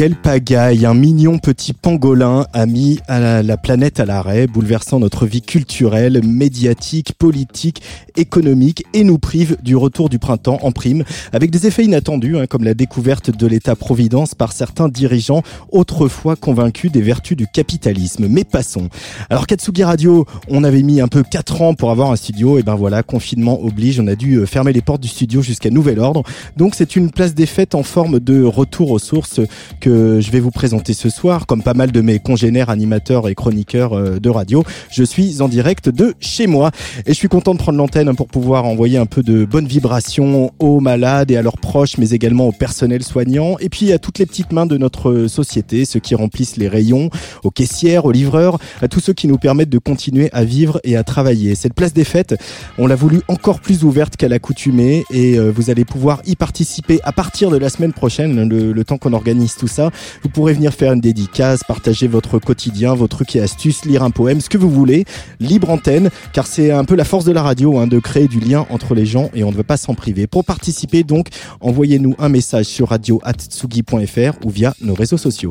Quelle pagaille, un mignon petit pangolin a mis à la, planète à l'arrêt, bouleversant notre vie culturelle, médiatique, politique, économique et nous prive du retour du printemps en prime, avec des effets inattendus, hein, comme la découverte de l'État-providence par certains dirigeants autrefois convaincus des vertus du capitalisme. Mais passons. Alors Katsugi Radio, on avait mis un peu 4 ans pour avoir un studio, et ben voilà, confinement oblige, on a dû euh, fermer les portes du studio jusqu'à nouvel ordre. Donc c'est une place des fêtes en forme de retour aux sources que je vais vous présenter ce soir, comme pas mal de mes congénères animateurs et chroniqueurs euh, de radio. Je suis en direct de chez moi et je suis content de prendre l'antenne pour pouvoir envoyer un peu de bonnes vibrations aux malades et à leurs proches, mais également au personnel soignant et puis à toutes les petites mains de notre société, ceux qui remplissent les rayons, aux caissières, aux livreurs, à tous ceux qui nous permettent de continuer à vivre et à travailler. Cette place des fêtes, on l'a voulu encore plus ouverte qu'à l'accoutumée et euh, vous allez pouvoir y participer à partir de la semaine prochaine, le, le temps qu'on organise tout ça vous pourrez venir faire une dédicace, partager votre quotidien, vos trucs et astuces, lire un poème, ce que vous voulez. Libre antenne, car c'est un peu la force de la radio, hein, de créer du lien entre les gens et on ne veut pas s'en priver. Pour participer, donc, envoyez-nous un message sur radio.atsugi.fr ou via nos réseaux sociaux.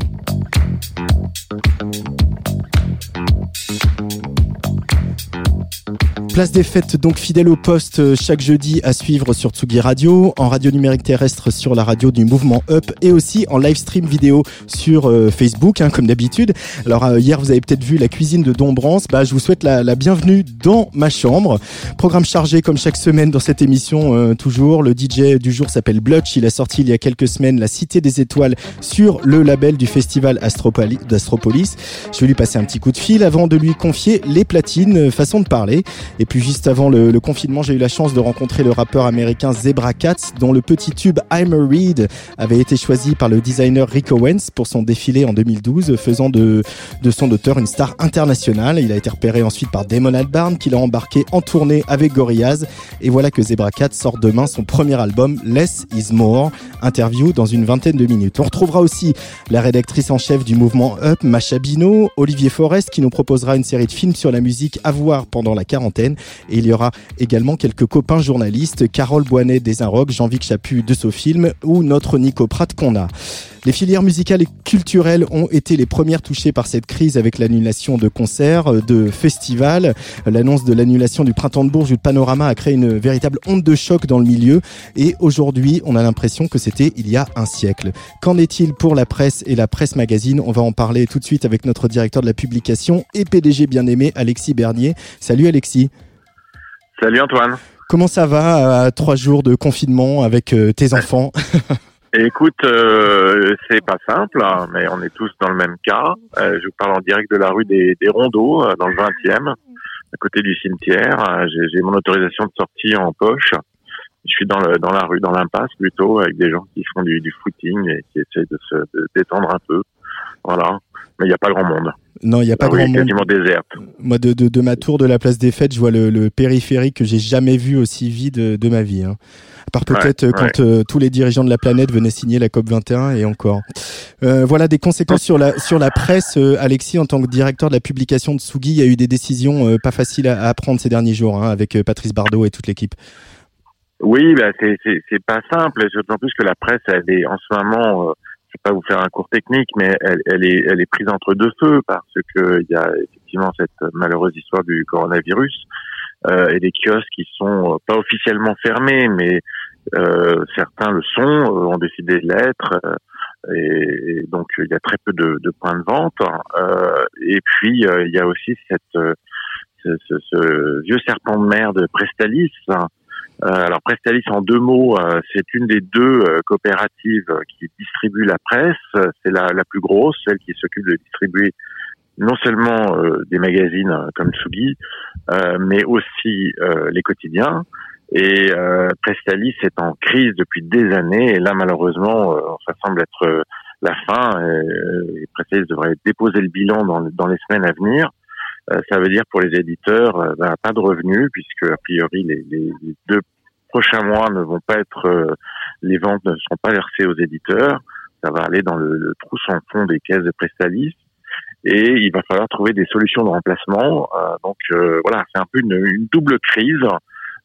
Place des fêtes, donc fidèle au poste euh, chaque jeudi à suivre sur Tsugi Radio, en radio numérique terrestre sur la radio du mouvement Up et aussi en live stream vidéo sur euh, Facebook, hein, comme d'habitude. Alors euh, hier, vous avez peut-être vu la cuisine de Dombrance. Bah, je vous souhaite la, la, bienvenue dans ma chambre. Programme chargé comme chaque semaine dans cette émission. toujours, le DJ du jour s'appelle Blutch. Il a sorti il y a quelques semaines La Cité des Étoiles sur le label du festival d'Astropolis. Je vais lui passer un petit coup de fil avant de lui confier les platines, façon de parler. Et puis juste avant le, confinement, j'ai eu la chance de rencontrer le rappeur américain Zebra Cats, dont le petit tube I'm a Reed avait été choisi par le designer Rick Owens pour son défilé en 2012, faisant de, de son auteur une star internationale. Il a été repéré ensuite par Damon Albarn, qui l'a embarqué en tournée avec Gorillaz. Et voilà que Zebra Cats sort demain son premier album, Less is More. Interview dans une vingtaine de minutes. On retrouvera aussi la rédactrice en chef du mouvement Up, Macha Bino, Olivier Forest, qui nous proposera une série de films sur la musique à voir pendant la quarantaine. Et il y aura également quelques copains journalistes, Carole Boinet des Inrocks, Jean-Vic Chaput de Sofilm ou notre Nico Pratt qu'on a. Les filières musicales et culturelles ont été les premières touchées par cette crise avec l'annulation de concerts, de festivals. L'annonce de l'annulation du Printemps de Bourges ou de Panorama a créé une véritable onde de choc dans le milieu. Et aujourd'hui, on a l'impression que c'était il y a un siècle. Qu'en est-il pour la presse et la presse magazine? On va en parler tout de suite avec notre directeur de la publication et PDG bien aimé, Alexis Bernier. Salut Alexis. Salut Antoine. Comment ça va à trois jours de confinement avec euh, tes enfants? Écoute, euh, c'est pas simple, hein, mais on est tous dans le même cas. Euh, je vous parle en direct de la rue des, des Rondeaux, dans le 20e, à côté du cimetière. J'ai mon autorisation de sortie en poche. Je suis dans, le, dans la rue, dans l'impasse plutôt, avec des gens qui font du, du footing et qui essayent de se détendre un peu. Voilà. Mais il n'y a pas grand monde. Non, il n'y a pas ah grand monde. quasiment déserte. Moi, de, de, de, ma tour de la place des Fêtes, je vois le, le périphérique que j'ai jamais vu aussi vide de ma vie. Hein. À part peut-être euh, quand euh, tous les dirigeants de la planète venaient signer la COP 21 et encore. Euh, voilà des conséquences sur la sur la presse. Euh, Alexis, en tant que directeur de la publication de Sugi, il y a eu des décisions pas faciles à, à, prendre ces derniers jours hein, avec Patrice Bardot et toute l'équipe. Oui, bah c'est pas simple, d'autant plus que la presse elle est en ce moment vais pas vous faire un cours technique, mais elle, elle, est, elle est prise entre deux feux parce que il y a effectivement cette malheureuse histoire du coronavirus euh, et des kiosques qui sont euh, pas officiellement fermés, mais euh, certains le sont, euh, ont décidé de l'être. Et, donc il y a très peu de, de points de vente. Euh, et puis il y a aussi cette ce, ce, ce, vieux serpent de mer de Prestalis hein, euh, alors Prestalis en deux mots, euh, c'est une des deux euh, coopératives qui distribue la presse. C'est la, la plus grosse, celle qui s'occupe de distribuer non seulement des magazines comme Tsugi, mais aussi les quotidiens. Et Prestalis est en crise depuis des années, et là malheureusement, ça semble être la fin. Et, Prestalis devrait déposer le bilan dans, dans les semaines à venir. Euh, ça veut dire pour les éditeurs euh, ben, pas de revenus puisque a priori les, les, deux prochains mois ne vont pas être euh, les ventes ne seront pas versées aux éditeurs. Ça va aller dans le, le trou sans fond des caisses de Prestalis et il va falloir trouver des solutions de remplacement. donc voilà, c'est un peu une, une double crise.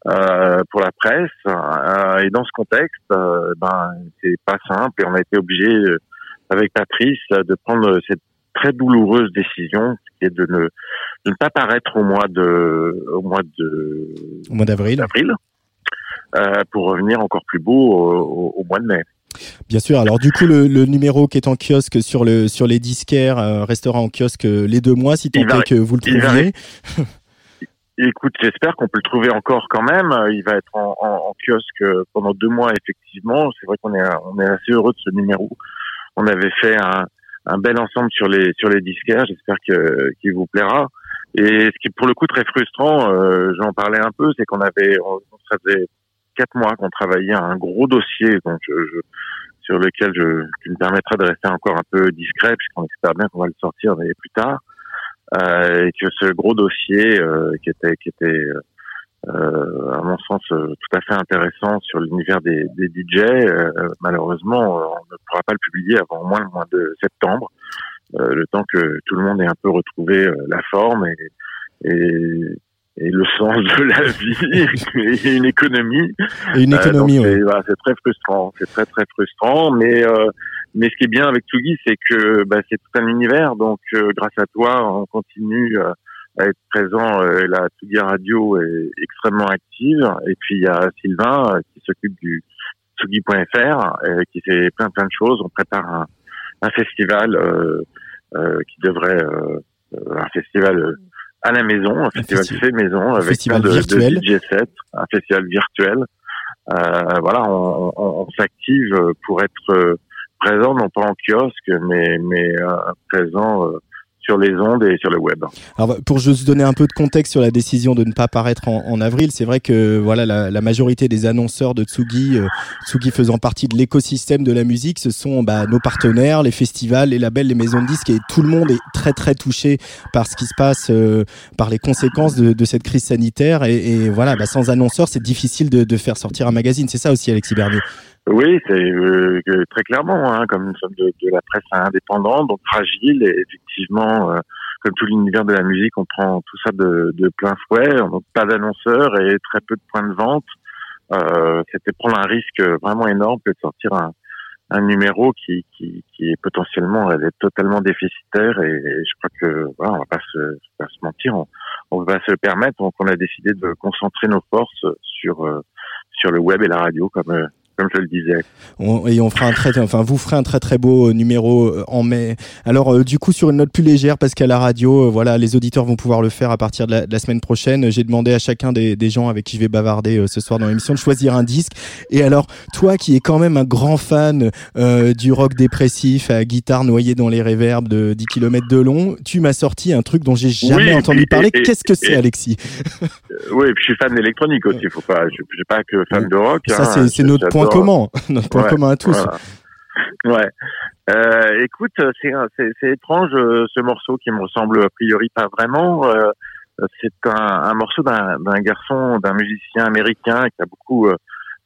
pour la presse. et dans ce contexte, ben c'est pas simple et on a été obligé avec Patrice de prendre cette très douloureuse décision qui est de ne, de ne pas paraître au mois de au mois de au mois d'avril euh, pour revenir encore plus beau au, au, mois de mai. Bien sûr. Alors du coup, le, le, numéro qui est en kiosque sur le sur les disquaires euh, restera en kiosque les deux mois, si tant est que vous le trouviez. Écoute, j'espère qu'on peut le trouver encore quand même. Il va être en, en, en kiosque pendant deux mois, effectivement. C'est vrai qu'on est on est assez heureux de ce numéro. On avait fait un, un bel ensemble sur les sur les disquaires. J'espère que qu'il vous plaira. Et ce qui est pour le coup très frustrant, euh, j'en parlais un peu, c'est qu'on avait, on, ça faisait quatre mois qu'on travaillait un gros dossier, donc je, sur lequel je, qui me permettrait de rester encore un peu discret, puisqu'on espère bien qu'on va le sortir mais plus tard, euh, et que ce gros dossier euh, qui était qui était euh, à mon sens euh, tout à fait intéressant sur l'univers des, des DJ. Euh, malheureusement, on ne pourra pas le publier avant au moins le mois de septembre, le temps que tout le monde ait un peu retrouvé la forme et, et, et le sens de la vie et une économie. Et une économie, oui. C'est très frustrant, c'est très très frustrant, mais mais ce qui est bien avec Tsugi, c'est que bah, c'est tout un univers. Donc, grâce à toi, on continue à être présent. Euh, la Tsugi Radio est extrêmement active. Et puis il y a Sylvain euh, qui s'occupe du Tsugi.fr, euh, qui fait plein plein de choses. On prépare un, un festival euh, qui devrait un festival à la maison, un, festival fait maison avec plein de, virtuel. de DJ set, un festival virtuel. Euh, voilà, on, on, on s'active pour être présent, non pas en kiosque, mais mais présent sur les ondes et sur le web. Alors, pour juste donner un peu de contexte sur la décision de ne pas apparaître en, en avril, c'est vrai que voilà la, la, majorité des annonceurs de Tsugi, euh, Tsugi faisant partie de l'écosystème de la musique, ce sont bah, nos partenaires, les festivals, les labels, les maisons de disques, et tout le monde est très très touché par ce qui se passe, euh, par les conséquences de, de, cette crise sanitaire. Et, et voilà, bah, sans annonceurs, c'est difficile de, de, faire sortir un magazine. C'est ça aussi, Alexis Bernier. Oui, c'est euh, très clairement, hein, comme nous sommes de, de, la presse indépendante, donc fragile, et effectivement, euh, comme tout l'univers de la musique, on prend tout ça de, de plein fouet, on n'a pas d'annonceurs et très peu de points de vente. Euh, C'était prendre un risque vraiment énorme que de sortir un, un numéro qui, qui, qui, est potentiellement elle est totalement déficitaire et, et, je crois que voilà on va pas se, pas se mentir on, on, va se permettre donc on a décidé de concentrer nos forces sur euh, sur le web et la radio comme euh, comme je le disais. On, et on fera un très, enfin vous ferez un très très beau euh, numéro euh, en mai. Alors euh, du coup sur une note plus légère parce qu'à la radio, voilà, les auditeurs vont pouvoir le faire à partir de la, de la semaine prochaine. J'ai demandé à chacun des, des, gens avec qui je vais bavarder ce soir dans l'émission de choisir un disque. Et alors toi qui es quand même un grand fan du rock dépressif à guitare noyée dans les réverbes de 10 km de long, tu m'as sorti un truc dont j'ai jamais oui, entendu et, parler. Qu'est-ce que c'est Alexis? Oui, puis je suis fan d'électronique aussi. Faut pas, je, je suis pas que fan de rock. Ça hein, c'est notre point commun, notre point ouais, commun à tous. Voilà. Ouais. Euh, écoute, c'est étrange euh, ce morceau qui me ressemble a priori pas vraiment. Euh, c'est un, un, morceau d'un garçon, d'un musicien américain qui a beaucoup euh,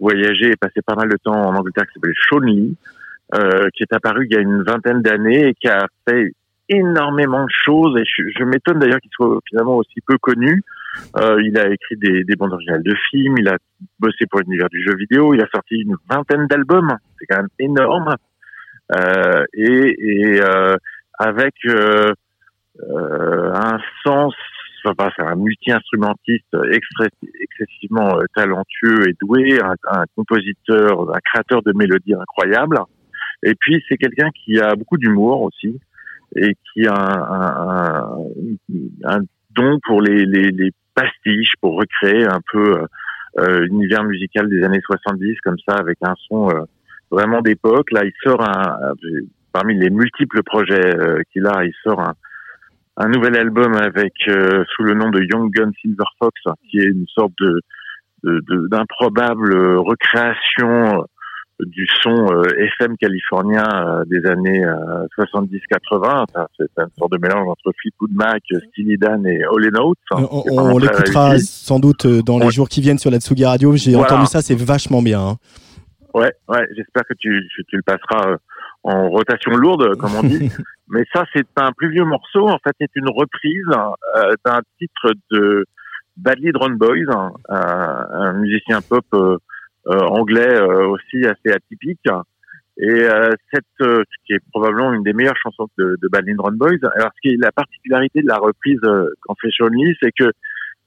voyagé et passé pas mal de temps en Angleterre, qui s'appelle Sean Lee, qui est apparu il y a une vingtaine d'années et qui a fait énormément de choses. Et je, je m'étonne d'ailleurs qu'il soit finalement aussi peu connu. Euh, il a écrit des, des bandes originales de films, il a bossé pour l'univers du jeu vidéo, il a sorti une vingtaine d'albums, c'est quand même énorme. Euh, et, et euh, avec euh, euh, un sens, enfin c'est un multi-instrumentiste excessivement euh, talentueux et doué, un, un, compositeur, un créateur de mélodies incroyables. Et puis c'est quelqu'un qui a beaucoup d'humour aussi et qui a un, un, un don pour les, les, les, pastiches, pour recréer un peu euh, l'univers musical des années 70 comme ça, avec un son euh, vraiment d'époque. Là, il sort un, parmi les multiples projets euh, qu'il a, il sort un, un nouvel album avec euh, sous le nom de Young Gun Silver Fox, qui est une sorte de d'improbable recréation du son euh, FM californien euh, des années 70-80. Euh, c'est une sorte de mélange entre Fleetwood Mac, Steely Dan et All Notes. On, on l'écoutera sans doute dans les ouais. jours qui viennent sur la Tsugi Radio. J'ai voilà. entendu ça, c'est vachement bien. Hein. Ouais, ouais. J'espère que tu, tu le passeras en rotation lourde, comme on dit. Mais ça, c'est un plus vieux morceau. En fait, c'est une reprise euh, d'un titre de Badly Drone Boys, un, un, musicien pop anglais aussi assez atypique. Et cette, qui est probablement une des meilleures chansons de, de Badly Drone Boys. Alors, ce qui est la particularité de la reprise qu'en fait c'est que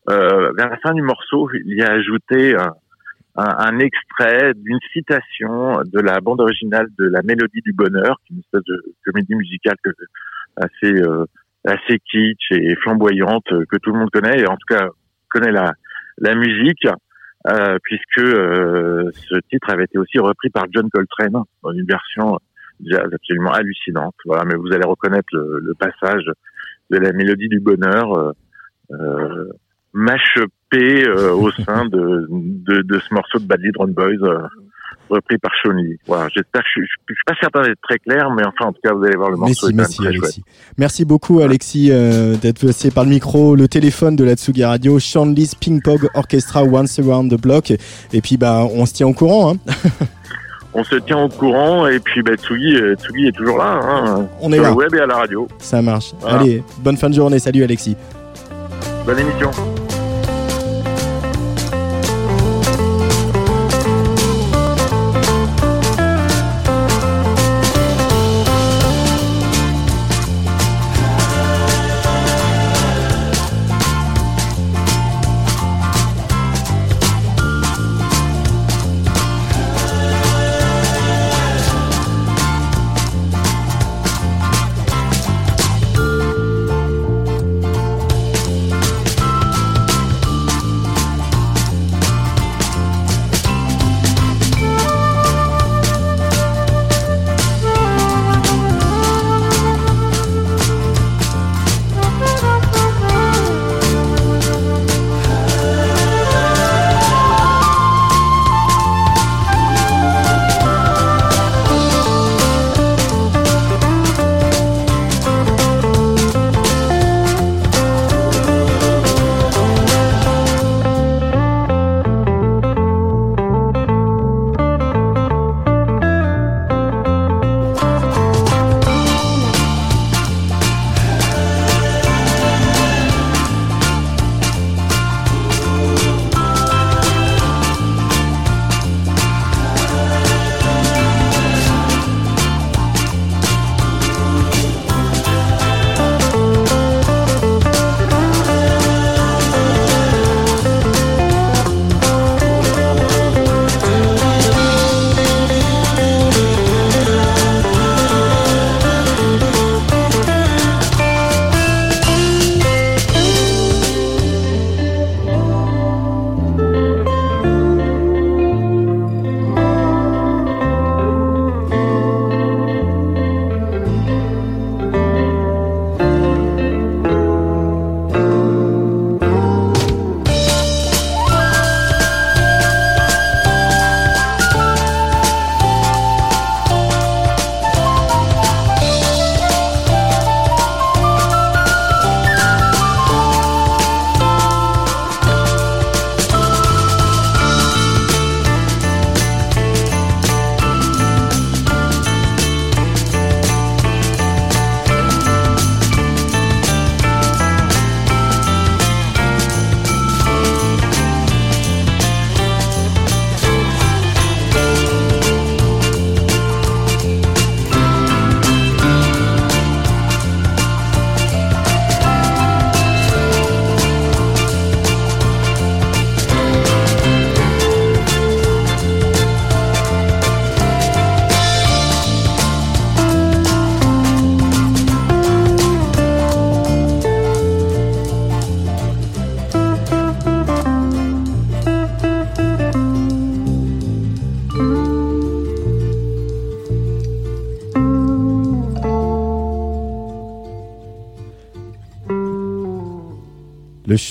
vers la fin du morceau, il y a ajouté un, un extrait d'une citation de la bande originale de La Mélodie du Bonheur, qui est une espèce de comédie musicale que, assez euh, assez kitsch et flamboyante que tout le monde connaît, et en tout cas connaît la la musique, euh, puisque euh, ce titre avait été aussi repris par John Coltrane dans une version jazz absolument hallucinante. Voilà, mais vous allez reconnaître le, le passage de la Mélodie du Bonheur. Euh, euh euh, au sein de, de, de, ce morceau de Badly Drone Boys repris par Shawnee. Voilà, j'espère je, je, je, suis pas certain d'être très clair, mais enfin en tout cas vous allez voir le morceau. Merci, merci Alexis. Merci beaucoup Alexis euh, d'être passé par le micro, le téléphone de la Tsugi Radio, Sean Ping Pong Orchestra Once Around the Block. Et puis bah on se tient au courant. Hein. on se tient au courant et puis bah, Tsugi, euh, Tsugi est toujours là. Hein, on est sur là. le web et à la radio. Ça marche. Voilà. Allez, bonne fin de journée. Salut Alexis. Bonne émission.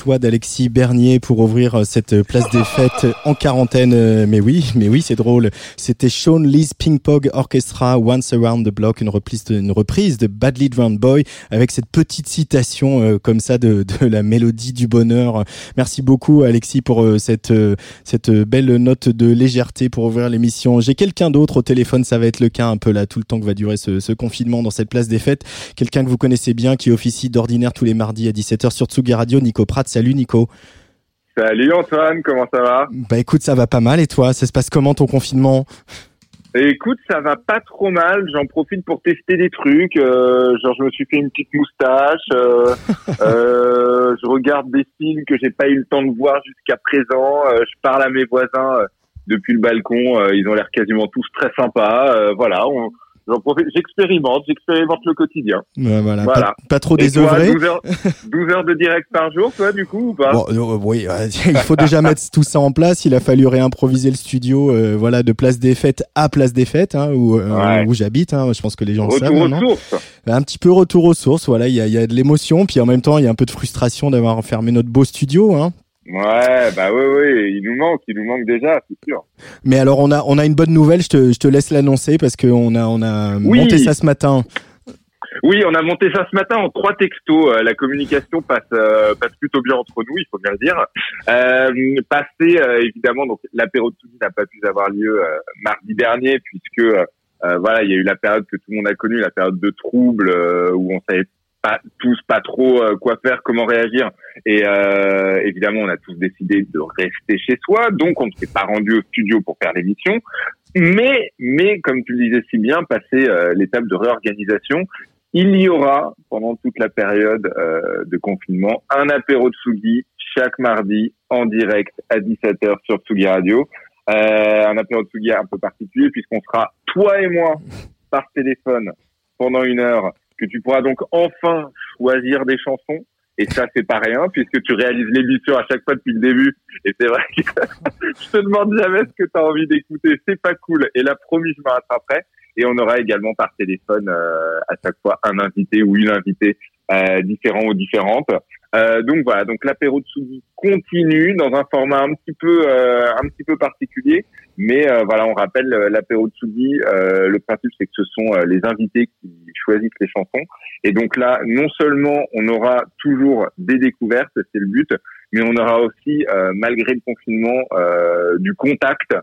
Choix d'Alexis Bernier pour ouvrir euh, cette place des fêtes en quarantaine. Euh, mais oui, mais oui, c'est drôle. C'était Sean Lee's Ping Pong Orchestra Once Around the Block, une reprise de, Badly Drowned Boy avec cette petite citation euh, comme ça de, la mélodie du bonheur. Merci beaucoup Alexis pour euh, cette euh, cette belle note de légèreté pour ouvrir l'émission. J'ai quelqu'un d'autre au téléphone, ça va être le cas un peu là tout le temps que va durer ce, ce confinement dans cette place des fêtes. Quelqu'un que vous connaissez bien qui officie d'ordinaire tous les mardis à 17h sur Tsugi Radio, Nico Pratt. Salut Nico. Salut Antoine, comment ça va? Bah écoute, ça va pas mal et toi, ça se passe comment ton confinement? Écoute, ça va pas trop mal. J'en profite pour tester des trucs. Euh, genre, je me suis fait une petite moustache. Euh, euh, je regarde des films que j'ai pas eu le temps de voir jusqu'à présent. Euh, je parle à mes voisins euh, depuis le balcon. Euh, ils ont l'air quasiment tous très sympas. voilà, on, j'expérimente, j'expérimente le quotidien. voilà, Pas, trop désœuvré. 12 heures, 12 heures, de direct par jour, toi, du coup, ou pas? Bon, Oui, il faut déjà mettre tout ça en place. Il a fallu réimproviser le studio, voilà, de place des fêtes à place des fêtes, hein, où, où j'habite. Hein, je pense que les gens retour le savent. Retour aux sources. Un petit peu retour aux sources. Voilà, il y a, y a de l'émotion, puis en même temps, il y a un peu de frustration d'avoir enfermé notre beau studio. Hein. Ouais, bah oui, oui, il nous manque, il nous manque déjà, c'est sûr. Mais alors, on a, on a une bonne nouvelle, je te, je te laisse l'annoncer parce qu'on a, on a monté ça ce matin. Oui, on a monté ça ce matin en trois textos. Euh, la communication passe euh, passe plutôt bien entre nous, il faut bien le dire. Euh, passé euh, évidemment, donc l'apéro de Soudi n'a pas pu avoir lieu mardi dernier puisque voilà, il y a eu la période que tout le monde a connue, la période de trouble où on savait pas tous pas trop euh, quoi faire, comment réagir. Et euh, évidemment, on a tous décidé de rester chez soi, donc on ne s'est pas rendu au studio pour faire l'émission. Mais, mais comme tu le disais si bien, passer euh, l'étape de réorganisation, il y aura pendant toute la période de confinement un apéro de Sugi chaque mardi en direct à 17h sur Sugi Radio. un apéro de Sugi un peu particulier puisqu'on sera toi et moi par téléphone pendant une heure que tu pourras donc enfin choisir des chansons. Et ça, c'est pas rien, puisque tu réalises l'émission à chaque fois depuis le début. Et c'est vrai que je te demande jamais ce que tu as envie d'écouter. C'est pas cool. Et là, promis, je me rattraperai. Et on aura également par téléphone euh, à chaque fois un invité ou une invitée euh, différent ou différente. Euh, donc voilà, donc l'apéro de Soudi continue dans un format un petit peu euh, un petit peu particulier, mais euh, voilà, on rappelle l'apéro de Soudi. le principe c'est que ce sont les invités qui choisissent les chansons, et donc là, non seulement on aura toujours des découvertes, c'est le but, mais on aura aussi, malgré le confinement, du contact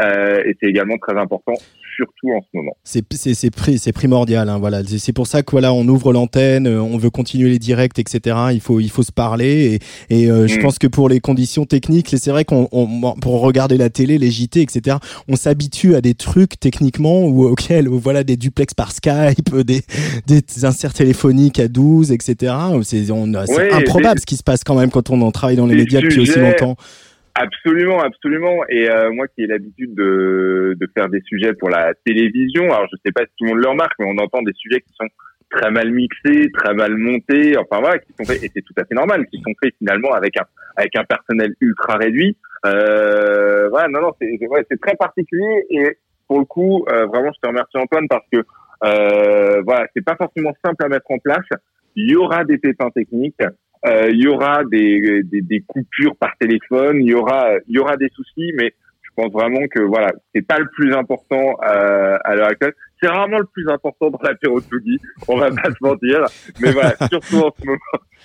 euh, et c'est également très important, surtout en ce moment. C'est primordial, hein, voilà. C'est pour ça que voilà, on ouvre l'antenne, euh, on veut continuer les directs, etc. Il faut il faut se parler et, et euh, je mm. pense que pour les conditions techniques, c'est vrai qu'on pour regarder la télé, les JT, etc. On s'habitue à des trucs techniquement ou auxquels voilà des duplex par Skype, des des inserts téléphoniques à 12, etc. C'est improbable ce qui se passe quand même quand on travaille dans les médias depuis aussi longtemps. Absolument, absolument. Et euh, moi qui ai l'habitude de, de faire des sujets pour la télévision, alors je sais pas si tout le monde le remarque, mais on entend des sujets qui sont très mal mixés, très mal montés, enfin voilà, qui sont faits, et c'est tout à fait normal, qui sont faits finalement avec un avec un personnel ultra réduit. Euh, voilà, non, non, c'est ouais, très particulier et pour le coup, euh, vraiment, je te remercie Antoine parce que euh, voilà, c'est pas forcément simple à mettre en place. Il y aura des pépins techniques. Euh, il y aura des, des, des, coupures par téléphone, il y aura il y aura des soucis, mais je pense vraiment que voilà, c'est pas le plus important euh, à l'heure actuelle. C'est rarement le plus important dans l'apéro Tsugi, on va pas se mentir, mais voilà, surtout en ce moment,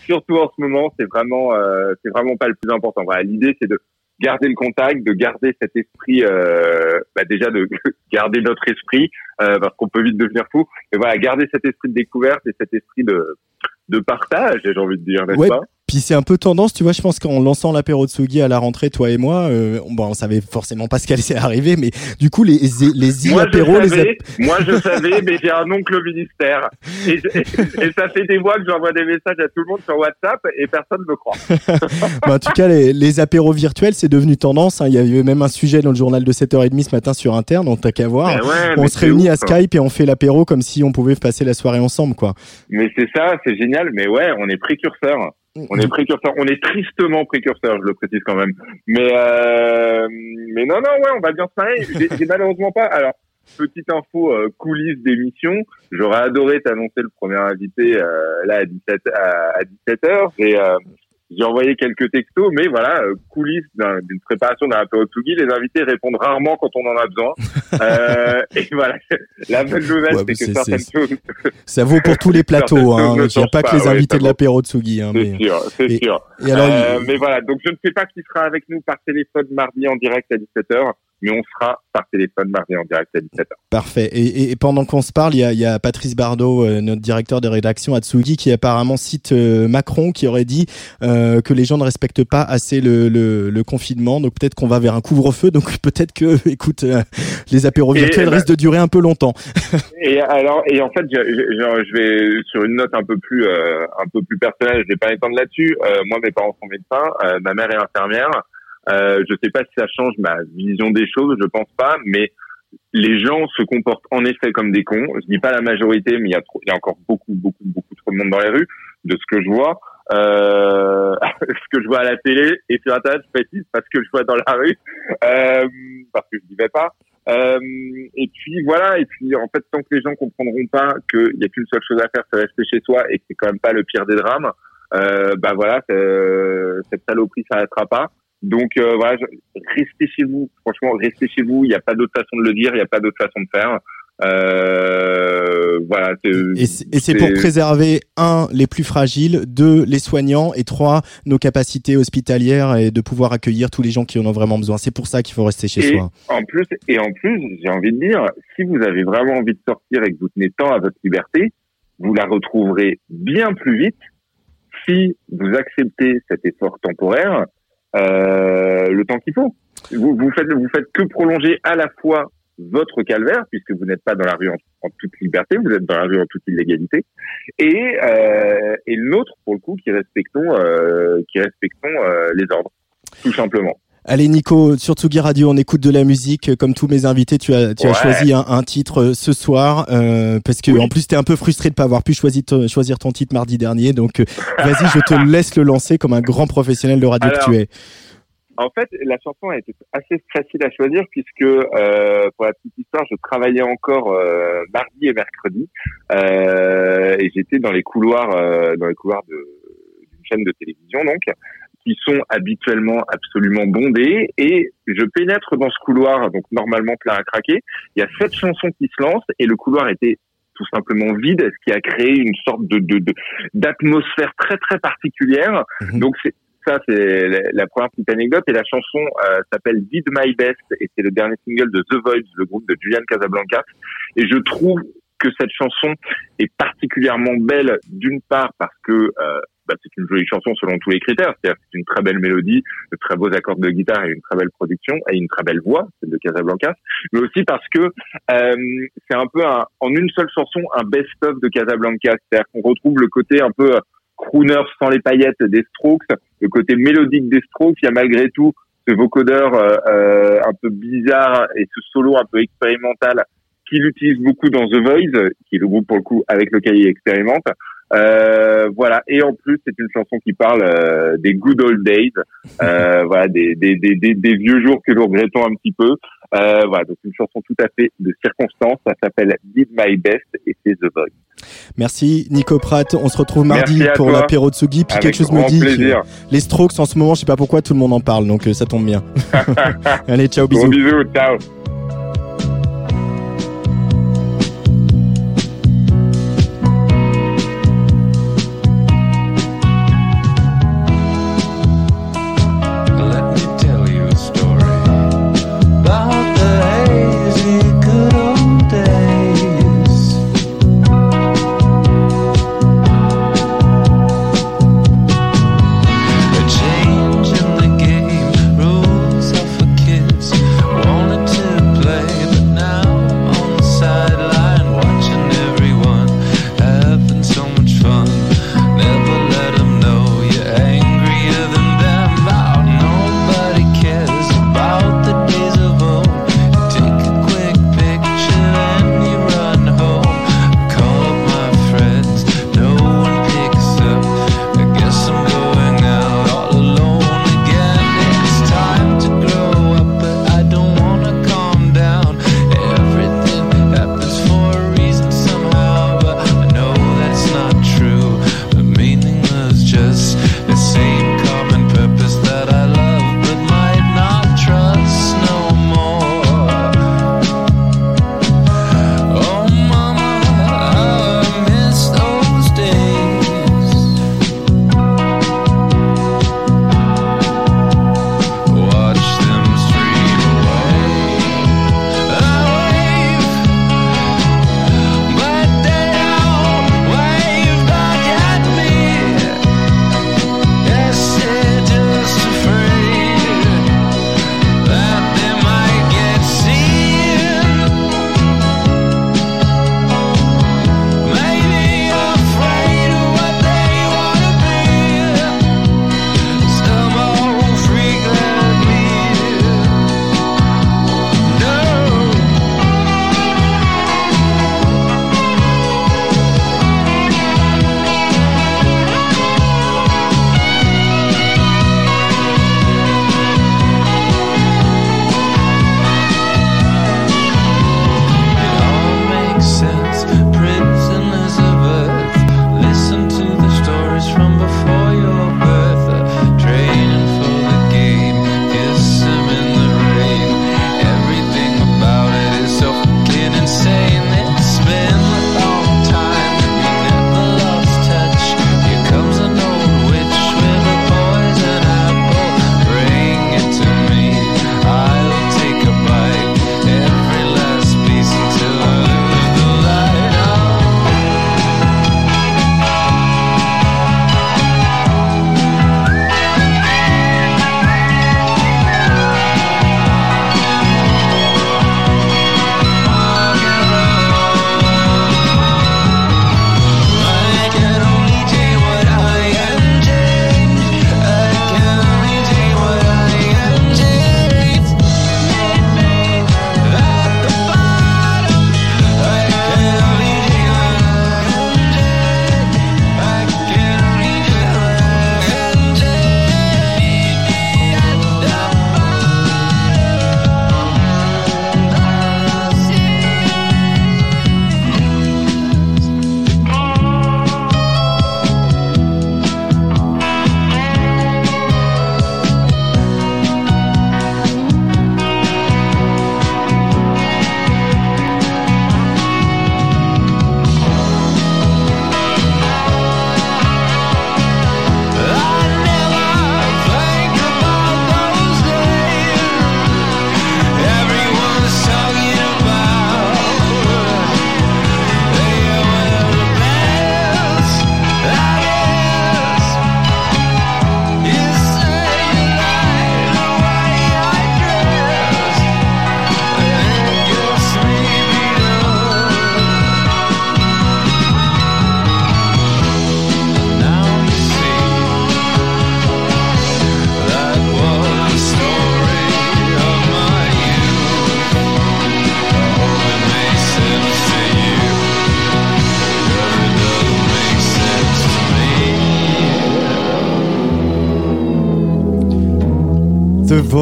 surtout en ce moment, c'est vraiment euh, c'est vraiment pas le plus important. Voilà, l'idée c'est de garder le contact, de garder cet esprit, euh, bah déjà de garder notre esprit, euh, parce qu'on peut vite devenir fou. Et voilà, garder cet esprit de découverte et cet esprit de de partage, j'ai envie de dire, n'est-ce pas? Puis c'est un peu tendance, tu vois, je pense qu'en lançant l'apéro de Sugi à la rentrée, toi et moi, euh, bon, on savait forcément pas ce qu'elle allait arriver, mais du coup, les, les moi, apéros... Je savais, Moi, je savais, mais j'ai un oncle au ministère. Et, ça fait des mois que j'envoie des messages à tout le monde sur WhatsApp et personne ne me croit. en tout cas, les, les apéros virtuels, c'est devenu tendance. Hein. Il y avait même un sujet dans le journal de 7h30 ce matin sur Interne, on t'a qu'à voir. on se réunit à Skype et on fait l'apéro comme si on pouvait passer la soirée ensemble, quoi. Mais c'est ça, c'est génial. Mais ouais, on est précurseurs. On est précurseur, on est tristement précurseur, je le précise quand même. Mais euh, mais non non ouais, on va bien se marrer. J'ai malheureusement pas. Alors petite info euh, coulisses d'émission, j'aurais adoré t'annoncer le premier invité euh, là à 17 à, 17 heures et euh, j'ai envoyé quelques textos, mais voilà, euh, coulisses d'une préparation d'un peu Tsugi, les invités répondent rarement quand on en a besoin. euh, et voilà, la bonne nouvelle, c'est que certaines choses... Ça vaut pour tous les plateaux, hein. il n'y a pas, que les invités de l'apéro Tsugi. Hein, c'est sûr, c'est sûr. Et alors, euh, Mais voilà, donc je ne sais pas qui sera avec nous par téléphone mardi en direct à 17h. Mais on sera par téléphone mardi en direct à 17h. Parfait. Et, et pendant qu'on se parle, il y a, y a, Patrice Bardot, euh, notre directeur de rédaction à Tsugi, qui apparemment cite euh, Macron, qui aurait dit euh, que les gens ne respectent pas assez le, le, le confinement. Donc peut-être qu'on va vers un couvre-feu. Donc peut-être que, écoute, les apéros virtuels bah risquent de durer un peu longtemps. et alors, et en fait, je, je, je, vais sur une note un peu plus, un peu plus personnelle. Je vais pas étendre là-dessus. moi, mes parents sont médecins. ma mère est infirmière. Euh, je sais pas si ça change ma vision des choses, je pense pas, mais les gens se comportent en effet comme des cons. Je dis pas la majorité, mais il y a, y a encore beaucoup, beaucoup, beaucoup trop de monde dans les rues, de ce que je vois. Euh, ce que je vois à la télé et sur Internet, je précise parce que je vois dans la rue, euh, parce que je n'y vais pas. Euh, et puis voilà, et puis en fait, tant que les gens comprendront pas qu'il y a qu'une seule chose à faire, c'est rester chez soi et que c'est quand même pas le pire des drames, euh, bah voilà, cette saloperie s'arrêtera pas. Donc euh, voilà, restez chez vous. Franchement, restez chez vous. Il n'y a pas d'autre façon de le dire. Il n'y a pas d'autre façon de faire. Euh, voilà. Et c'est pour préserver un les plus fragiles, deux les soignants et trois nos capacités hospitalières et de pouvoir accueillir tous les gens qui en ont vraiment besoin. C'est pour ça qu'il faut rester chez soi. En plus et en plus, j'ai envie de dire, si vous avez vraiment envie de sortir et que vous tenez tant à votre liberté, vous la retrouverez bien plus vite si vous acceptez cet effort temporaire le temps qu'il faut. Vous, vous faites vous faites que prolonger à la fois votre calvaire, puisque vous n'êtes pas dans la rue en, toute liberté, vous êtes dans la rue en toute illégalité, et, euh, et le nôtre, pour le coup, qui respectons, euh, qui respectons euh, les ordres, tout simplement. Allez Nico, sur Tsugi Radio, on écoute de la musique. Comme tous mes invités, tu as, tu as choisi un, un, titre euh, ce soir euh, parce que en plus tu es un peu frustré de pas avoir pu choisir, choisir ton titre mardi dernier. Donc euh, vas-y, je te laisse le lancer comme un grand professionnel de radio que tu es. En fait, la chanson a été assez facile à choisir puisque euh, pour la petite histoire, je travaillais encore euh, mardi et mercredi et j'étais dans les couloirs dans les couloirs d'une chaîne de télévision donc qui sont habituellement absolument bondés et je pénètre dans ce couloir, donc normalement plein à craquer. Il y a sept chansons qui se lancent et le couloir était tout simplement vide, ce qui a créé une sorte de d'atmosphère très très particulière. Mhm. Donc c'est ça, c'est la, première petite anecdote. Et la chanson euh, s'appelle Did My Best et c'est le dernier single de The Voids, le groupe de Julian Casablanca. Et je trouve que cette chanson est particulièrement belle d'une part parce que euh, bah, c'est une jolie chanson selon tous les critères. C'est-à-dire c'est une très belle mélodie, de très beaux accords de guitare et une très belle production et une très belle voix, celle de Casablanca. Mais aussi parce que euh, c'est un peu un, en une seule chanson un best-of de Casablanca. C'est-à-dire qu'on retrouve le côté un peu crooner sans les paillettes des Strokes, le côté mélodique des Strokes. Il y a malgré tout ce vocodeur euh, euh, un peu bizarre et ce solo un peu expérimental qu'il utilise beaucoup dans The Voice, qui est le groupe pour le coup avec lequel il expérimente. Euh, voilà, et en plus c'est une chanson qui parle euh, des good old days, euh, voilà, des, des, des, des, vieux jours que nous regrettons un petit peu. Euh, voilà, donc une chanson tout à fait de circonstance. Ça s'appelle Did My Best et c'est The Voice. Merci Nico Pratt. On se retrouve mardi pour l'apéro de Sugi. Puis quelque chose me dit les Strokes en ce moment, je sais pas pourquoi tout le monde en parle, donc ça tombe bien. Allez, ciao, bisous. Bon bisous, ciao.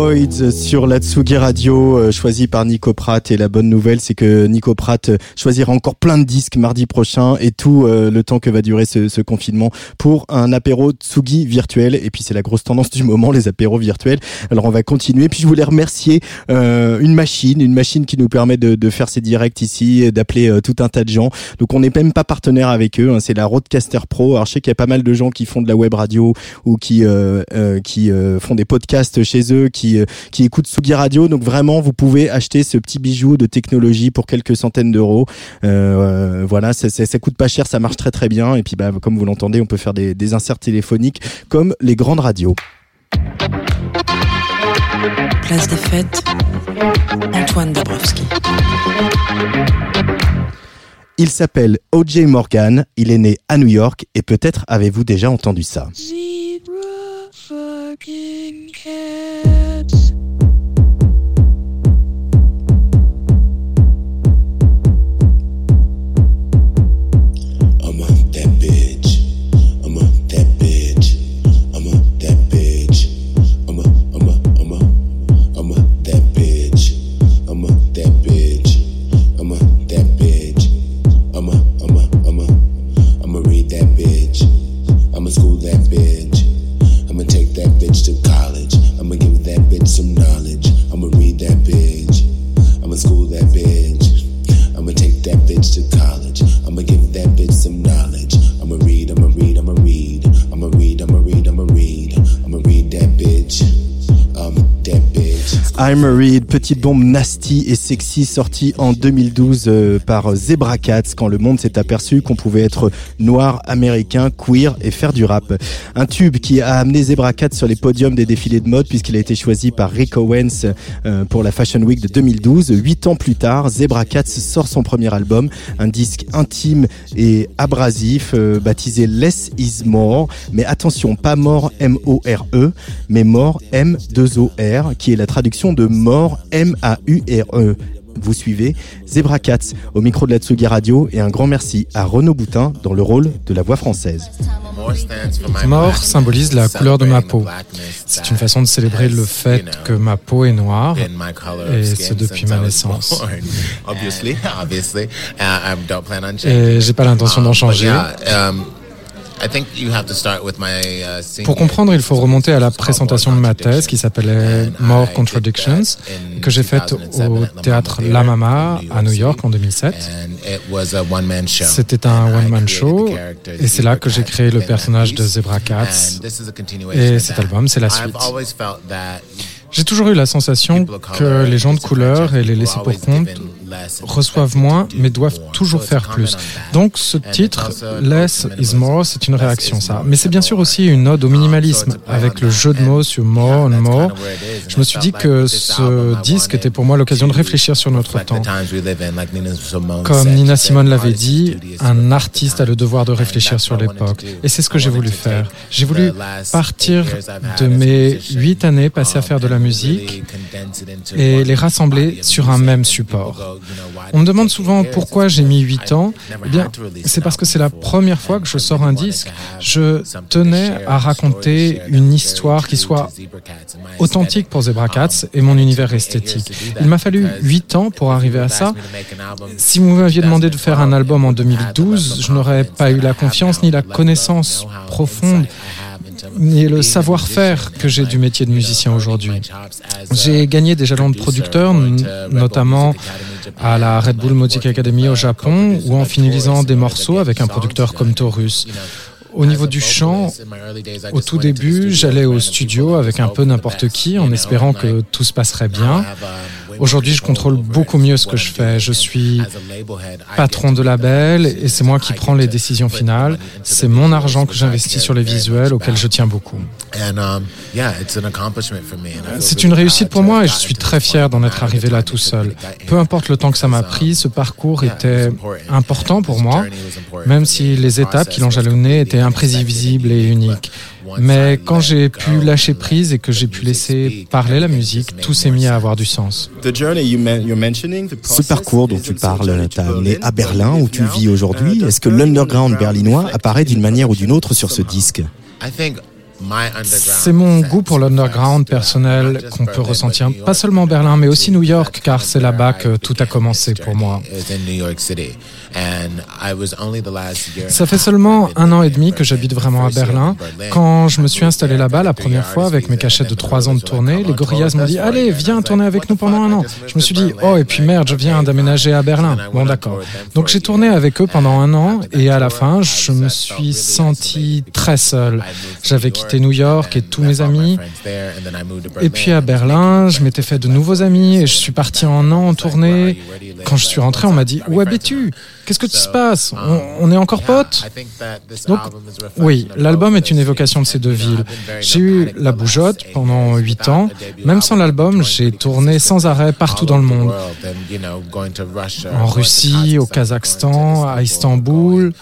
Voids sur la Tsugi Radio, euh, choisi par Nico Pratt. Et la bonne nouvelle, c'est que Nico Pratt euh, choisira encore plein de disques mardi prochain et tout euh, le temps que va durer ce, ce, confinement pour un apéro Tsugi virtuel. Et puis c'est la grosse tendance du moment, les apéros virtuels. Alors on va continuer. Puis je voulais remercier une machine, une machine qui nous permet de, de faire ces directs ici, d'appeler tout un tas de gens. Donc on n'est même pas partenaire avec eux. Hein. c'est la Roadcaster Pro. Alors je sais qu'il y a pas mal de gens qui font de la web radio ou qui qui font des podcasts chez eux qui, euh, qui écoutent Sugi Radio. Donc vraiment, vous pouvez acheter ce petit bijou de technologie pour quelques centaines d'euros. Euh, voilà, ça, ça, ça, coûte pas cher, ça marche très très bien. Et puis, bah, comme vous l'entendez, on peut faire des, des inserts téléphoniques comme les grandes radios. Place des fêtes, Antoine Dabrowski. Il s'appelle O.J. Morgan, il est né à New York et peut-être avez-vous déjà entendu ça. fucking some knowledge. I'ma read that bitch. I'ma school that bitch. I'ma take that bitch to college. I'ma give that bitch some knowledge. I'ma read, I'ma read, I'ma read. I'ma read, I'ma read, I'ma read. I'ma read that bitch. Um, that bitch. Petite bombe nasty et sexy sortie en 2012 euh, par Zebra Cats quand le monde s'est aperçu qu'on pouvait être noir, américain, queer et faire du rap. Un tube qui a amené Zebra Cats sur les podiums des défilés de mode puisqu'il a été choisi par Rick Owens euh, pour la Fashion Week de 2012. Huit ans plus tard, Zebra Cats sort son premier album, un disque intime et abrasif euh, baptisé Less is More. Mais attention, pas mort M-O-R-E, mais mort M-2-O-R, qui est la traduction de mort M-A-U-R-E. Vous suivez Zebra Cats au micro de la Tsugi Radio et un grand merci à Renaud Boutin dans le rôle de la voix française. Mort symbolise la couleur de ma peau. C'est une façon de célébrer le fait que ma peau est noire et ce depuis ma naissance. Et j'ai pas l'intention d'en changer. Uh, Pour comprendre, il faut remonter à la présentation de ma thèse qui s'appelait More Contradictions, que j'ai faite au théâtre La Mama à New York en 2007. C'était un one-man show et c'est là que j'ai créé le personnage de Zebra Cats. Et cet album, c'est la suite. J'ai toujours eu la sensation que les gens de couleur et les laissés pour compte reçoivent moins, mais doivent toujours faire plus. Donc ce titre, Less is More, c'est une réaction, ça. Mais c'est bien sûr aussi une ode au minimalisme, avec le jeu de mots sur more and more. Je me suis dit que ce disque était pour moi l'occasion de réfléchir sur notre temps. Comme Nina Simone l'avait dit, un artiste a le devoir de réfléchir sur l'époque. Et c'est ce que j'ai voulu faire. J'ai voulu partir de mes huit années passées à faire de la musique et les rassembler sur un même support. On me demande souvent pourquoi j'ai mis 8 ans. Eh bien, c'est parce que c'est la première fois que je sors un disque. Je tenais à raconter une histoire qui soit authentique pour Zebra Cats et mon univers esthétique. Il m'a fallu 8 ans pour arriver à ça. Si vous m'aviez demandé de faire un album en 2012, je n'aurais pas eu la confiance ni la connaissance profonde ni le savoir-faire que j'ai du métier de musicien aujourd'hui. J'ai gagné des jalons de producteur, notamment à la Red Bull Music Academy au Japon, ou en finalisant des morceaux avec un producteur comme Taurus. Au niveau du chant, au tout début, j'allais au studio avec un peu n'importe qui en espérant que tout se passerait bien. Aujourd'hui, je contrôle beaucoup mieux ce que je fais. Je suis patron de label et c'est moi qui prends les décisions finales. C'est mon argent que j'investis sur les visuels auxquels je tiens beaucoup. C'est une réussite pour moi et je suis très fier d'en être arrivé là tout seul. Peu importe le temps que ça m'a pris, ce parcours était important pour moi, même si les étapes qui l'ont jalonné étaient imprévisibles et uniques. Mais quand j'ai pu lâcher prise et que j'ai pu laisser parler la musique, tout s'est mis à avoir du sens. Ce parcours dont tu parles t'a amené à Berlin où tu vis aujourd'hui. Est-ce que l'underground berlinois apparaît d'une manière ou d'une autre sur ce disque C'est mon goût pour l'underground personnel qu'on peut ressentir, pas seulement Berlin, mais aussi New York, car c'est là-bas que tout a commencé pour moi. Ça fait seulement un an et demi que j'habite vraiment à Berlin. Quand je me suis installé là-bas la première fois avec mes cachettes de trois ans de tournée, les Gorillaz m'ont dit Allez, viens tourner avec nous pendant un an. Je me suis dit Oh, et puis merde, je viens d'aménager à Berlin. Bon, d'accord. Donc j'ai tourné avec eux pendant un an et à la fin, je me suis senti très seul. J'avais quitté New York et tous mes amis. Et puis à Berlin, je m'étais fait de nouveaux amis et je suis parti en an en tournée. Quand je suis rentré, on m'a dit Où habites-tu Qu'est-ce que tu se passe on, est encore potes Donc, oui, l'album est une évocation de ces deux villes. J'ai eu la bougeotte pendant huit ans. Même sans l'album, j'ai tourné sans arrêt partout dans le monde. En Russie, au Kazakhstan, à Istanbul,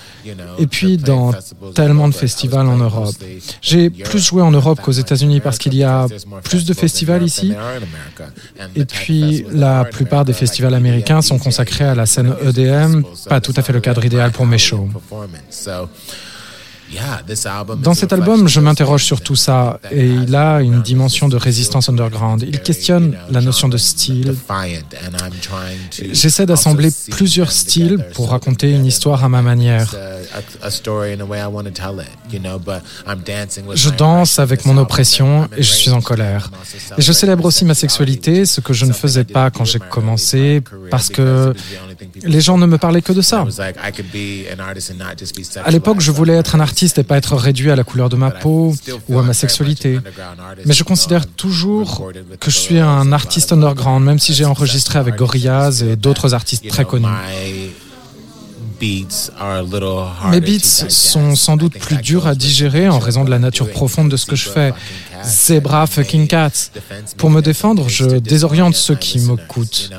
et puis dans tellement de festivals en Europe. J'ai plus joué en Europe qu'aux États-Unis parce qu'il y a plus de festivals ici. Et puis la plupart des festivals américains sont consacrés à la scène EDM, pas tout à fait le cadre idéal pour mes shows. Dans cet album, je m'interroge sur tout ça et il a une dimension de résistance underground. Il questionne la notion de style. J'essaie d'assembler plusieurs styles pour raconter une histoire à ma manière. Je danse avec mon oppression et je suis en colère. Et je célèbre aussi ma sexualité, ce que je ne faisais pas quand j'ai commencé, parce que les gens ne me parlaient que de ça. À l'époque, je voulais être un artiste et pas être réduit à la couleur de ma peau ou à ma sexualité. Mais je considère toujours que je suis un artiste underground, même si j'ai enregistré avec Gorillaz et d'autres artistes très connus. Mes beats sont sans doute plus durs à digérer en raison de la nature profonde de ce que je fais. Zebra fucking cats. Pour me défendre, je désoriente ceux qui m'écoutent.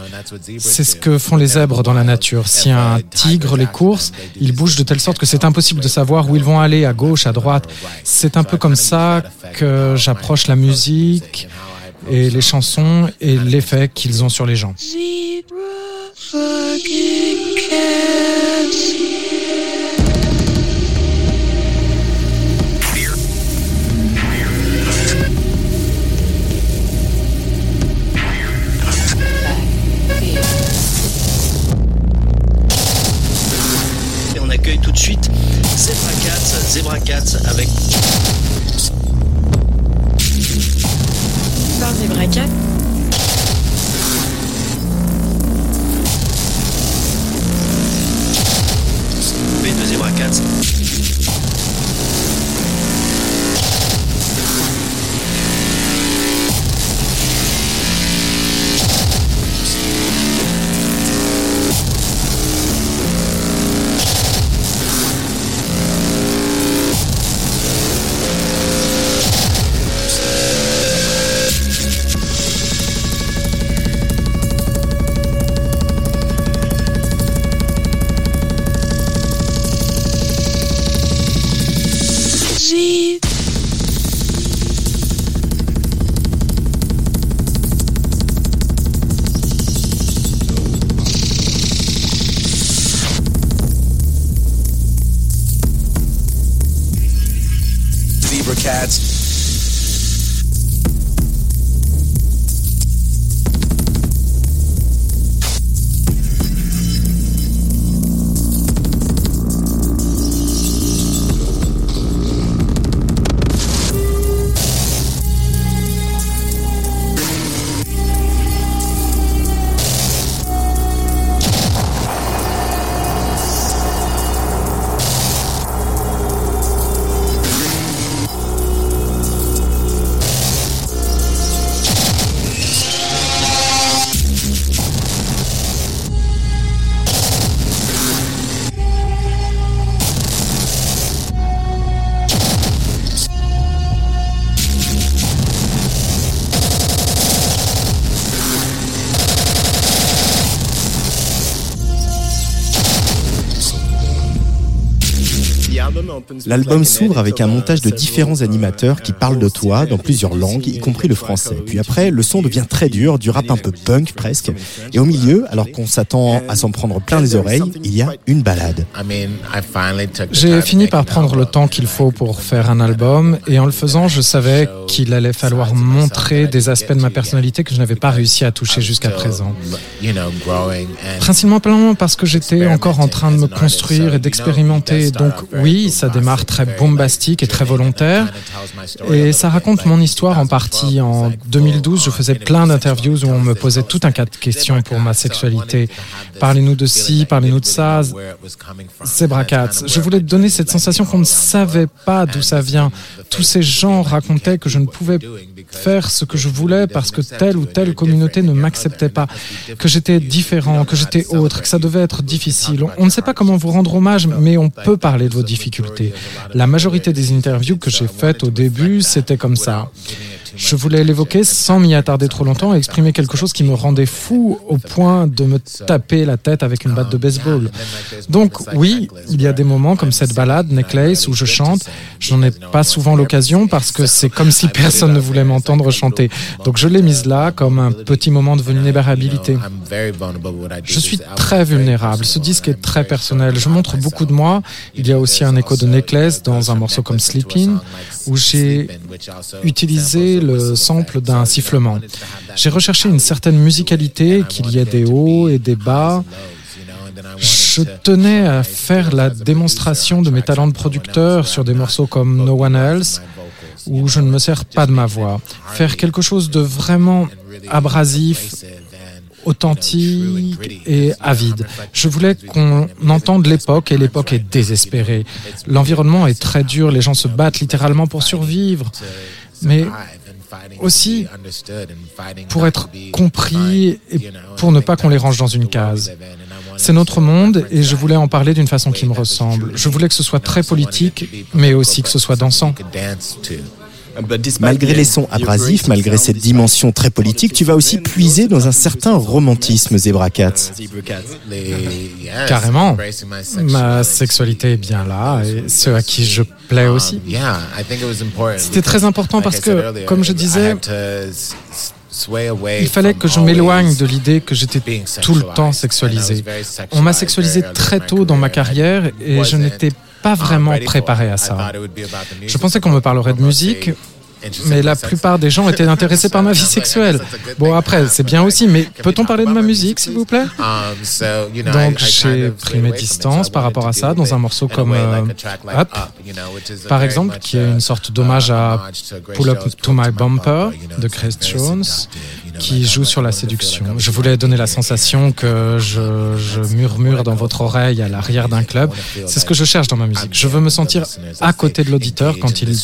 C'est ce que font les zèbres dans la nature. Si un tigre les course, ils bougent de telle sorte que c'est impossible de savoir où ils vont aller, à gauche, à droite. C'est un peu comme ça que j'approche la musique et les chansons et l'effet qu'ils ont sur les gens. Et on accueille tout de suite Zebra Cats, Zebra Cats avec Par Zebra Cats B2M4. L'album s'ouvre avec un montage de différents animateurs qui parlent de toi dans plusieurs langues, y compris le français. Puis après, le son devient très dur, du rap un peu punk presque. Et au milieu, alors qu'on s'attend à s'en prendre plein les oreilles, il y a une balade. J'ai fini par prendre le temps qu'il faut pour faire un album et en le faisant, je savais qu'il allait falloir montrer des aspects de ma personnalité que je n'avais pas réussi à toucher jusqu'à présent. Principalement parce que j'étais encore en train de me construire et d'expérimenter. Donc oui, ça démarre très bombastique et très volontaire. Et ça raconte mon histoire en partie. En 2012, je faisais plein d'interviews où on me posait tout un cas de questions pour ma sexualité. Parlez-nous de ci, parlez-nous de ça. Zebra Cats. Je voulais donner cette sensation qu'on ne savait pas d'où ça vient. Tous ces gens racontaient que je ne pouvais faire ce que je voulais parce que telle ou telle communauté ne m'acceptait pas, que j'étais différent, que j'étais autre, que ça devait être difficile. On ne sait pas comment vous rendre hommage, mais on peut parler de vos difficultés. La majorité des interviews que j'ai faites au début, c'était comme ça. Je voulais l'évoquer sans m'y attarder trop longtemps et exprimer quelque chose qui me rendait fou au point de me taper la tête avec une batte de baseball. Donc oui, il y a des moments comme cette balade Necklace où je chante. Je n'en ai pas souvent l'occasion parce que c'est comme si personne ne voulait m'entendre chanter. Donc je l'ai mise là comme un petit moment de vulnérabilité. Je suis très vulnérable. Ce disque est très personnel. Je montre beaucoup de moi. Il y a aussi un écho de Necklace dans un morceau comme Sleeping où j'ai utilisé le sample d'un sifflement. J'ai recherché une certaine musicalité, qu'il y ait des hauts et des bas. Je tenais à faire la démonstration de mes talents de producteur sur des morceaux comme No One Else, où je ne me sers pas de ma voix. Faire quelque chose de vraiment abrasif, authentique et avide. Je voulais qu'on entende l'époque et l'époque est désespérée. L'environnement est très dur, les gens se battent littéralement pour survivre. Mais aussi pour être compris et pour ne pas qu'on les range dans une case. C'est notre monde et je voulais en parler d'une façon qui me ressemble. Je voulais que ce soit très politique, mais aussi que ce soit dansant. Malgré les sons abrasifs, malgré cette dimension très politique, tu vas aussi puiser dans un certain romantisme, Zebra Cats. Carrément. Ma sexualité est bien là et ce à qui je plais aussi. C'était très important parce que, comme je disais, il fallait que je m'éloigne de l'idée que j'étais tout le temps sexualisé. On m'a sexualisé très tôt dans ma carrière et je n'étais pas vraiment préparé à ça. Je pensais qu'on me parlerait de musique, mais la plupart des gens étaient intéressés par ma vie sexuelle. Bon, après, c'est bien aussi, mais peut-on parler de ma musique, s'il vous plaît? Donc, j'ai pris mes distances par rapport à ça dans un morceau comme euh, Up, par exemple, qui est une sorte d'hommage à Pull Up to My Bumper de Chris Jones qui joue sur la séduction. Je voulais donner la sensation que je, je murmure dans votre oreille à l'arrière d'un club. C'est ce que je cherche dans ma musique. Je veux me sentir à côté de l'auditeur quand il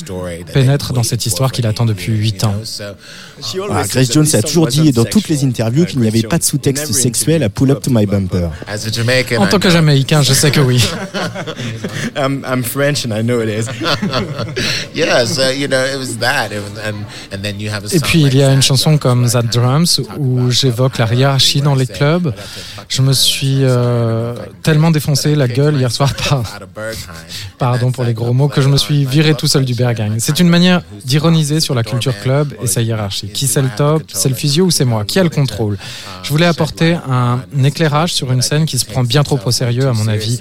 pénètre dans cette histoire qu'il attend depuis 8 ans. Ah, Grace Jones a toujours dit dans toutes les interviews qu'il n'y avait pas de sous-texte sexuel à Pull Up to My Bumper. En tant que Jamaïcain, je sais que oui. I'm, French and I know it is. Et puis il y a une chanson comme That Où j'évoque la hiérarchie dans les clubs. Je me suis euh, tellement défoncé la gueule hier soir par, pardon pour les gros mots, que je me suis viré tout seul du Berghain. C'est une manière d'ironiser sur la culture club et sa hiérarchie. Qui c'est le top? C'est le physio ou c'est moi? Qui a le contrôle? Je voulais apporter un éclairage sur une scène qui se prend bien trop au sérieux, à mon avis.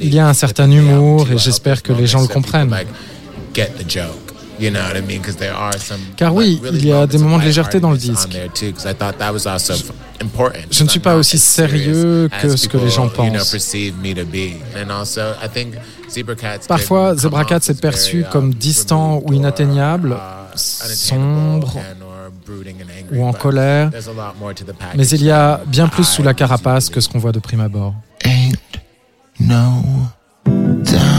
Il y a un certain humour et j'espère que les gens le comprennent. Car oui, il y a des moments de légèreté dans le disque. Je ne suis pas aussi sérieux que ce que les gens pensent. Parfois, Zebra Cat est perçu comme distant ou inatteignable, sombre ou en colère, mais il y a bien plus sous la carapace que ce qu'on voit de prime abord. such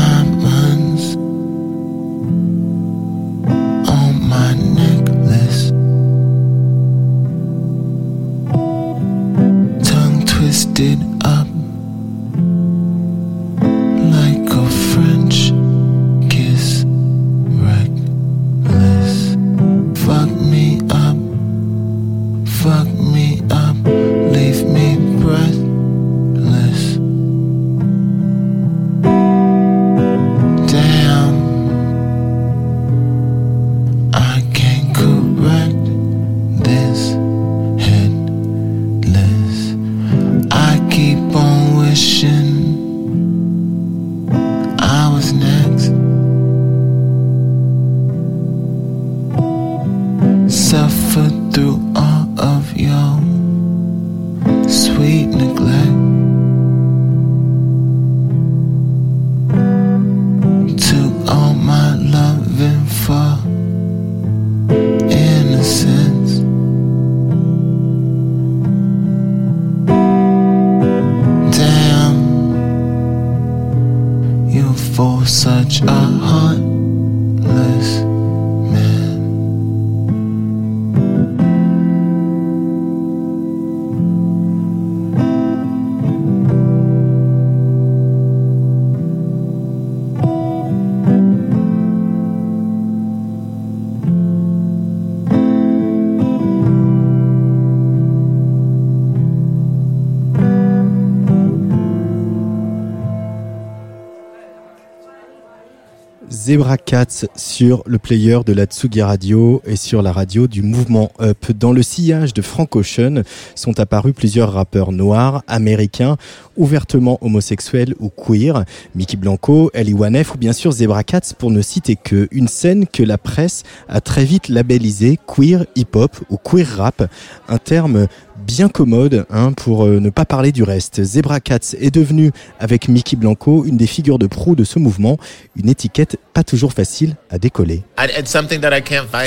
Zebra Cats sur le player de la Tsugi Radio et sur la radio du mouvement Up. Dans le sillage de Frank Ocean sont apparus plusieurs rappeurs noirs, américains, ouvertement homosexuels ou queer. Mickey Blanco, Ellie Wanef ou bien sûr Zebra Cats pour ne citer que une scène que la presse a très vite labellisée queer hip-hop ou queer rap, un terme bien commode hein, pour euh, ne pas parler du reste. Zebra Cats est devenu, avec Mickey Blanco, une des figures de proue de ce mouvement, une étiquette pas toujours facile à décoller.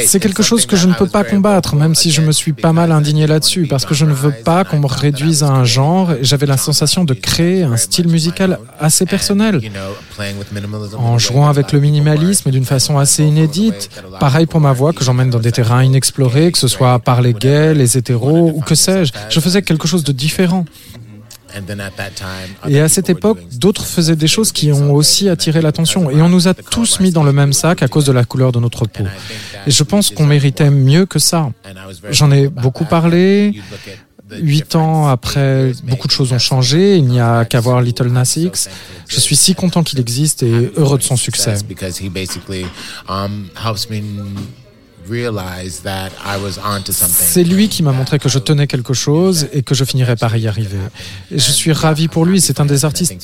C'est quelque chose que je ne peux pas combattre, même si je me suis pas mal indigné là-dessus, parce que je ne veux pas qu'on me réduise à un genre. J'avais la sensation de créer un style musical assez personnel, en jouant avec le minimalisme d'une façon assez inédite. Pareil pour ma voix, que j'emmène dans des terrains inexplorés, que ce soit par les gays, les hétéros ou que sais-je. Je faisais quelque chose de différent. Et à cette époque, d'autres faisaient des choses qui ont aussi attiré l'attention. Et on nous a tous mis dans le même sac à cause de la couleur de notre peau. Et je pense qu'on méritait mieux que ça. J'en ai beaucoup parlé. Huit ans après, beaucoup de choses ont changé. Il n'y a qu'à voir Little Nas X. Je suis si content qu'il existe et heureux de son succès. C'est lui qui m'a montré que je tenais quelque chose et que je finirais par y arriver. Et je suis ravi pour lui, c'est un des artistes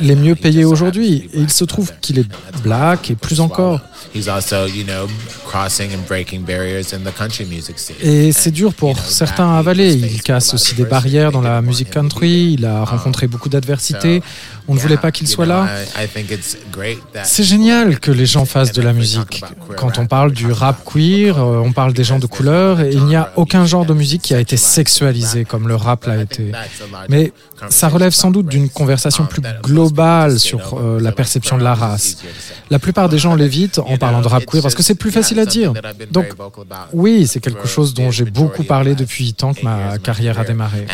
les mieux payés aujourd'hui. Et il se trouve qu'il est black et plus encore. Et c'est dur pour certains à avaler. Il casse aussi des barrières dans la musique country, il a rencontré beaucoup d'adversités. On ne voulait pas qu'il soit là. C'est génial que les gens fassent de la musique. Quand on parle du rap queer, euh, on parle des gens de couleur et il n'y a aucun genre de musique qui a été sexualisé comme le rap l'a été. Mais ça relève sans doute d'une conversation plus globale sur euh, la perception de la race. La plupart des gens l'évitent en parlant de rap queer parce que c'est plus facile à dire. Donc oui, c'est quelque chose dont j'ai beaucoup parlé depuis 8 ans que ma carrière a démarré.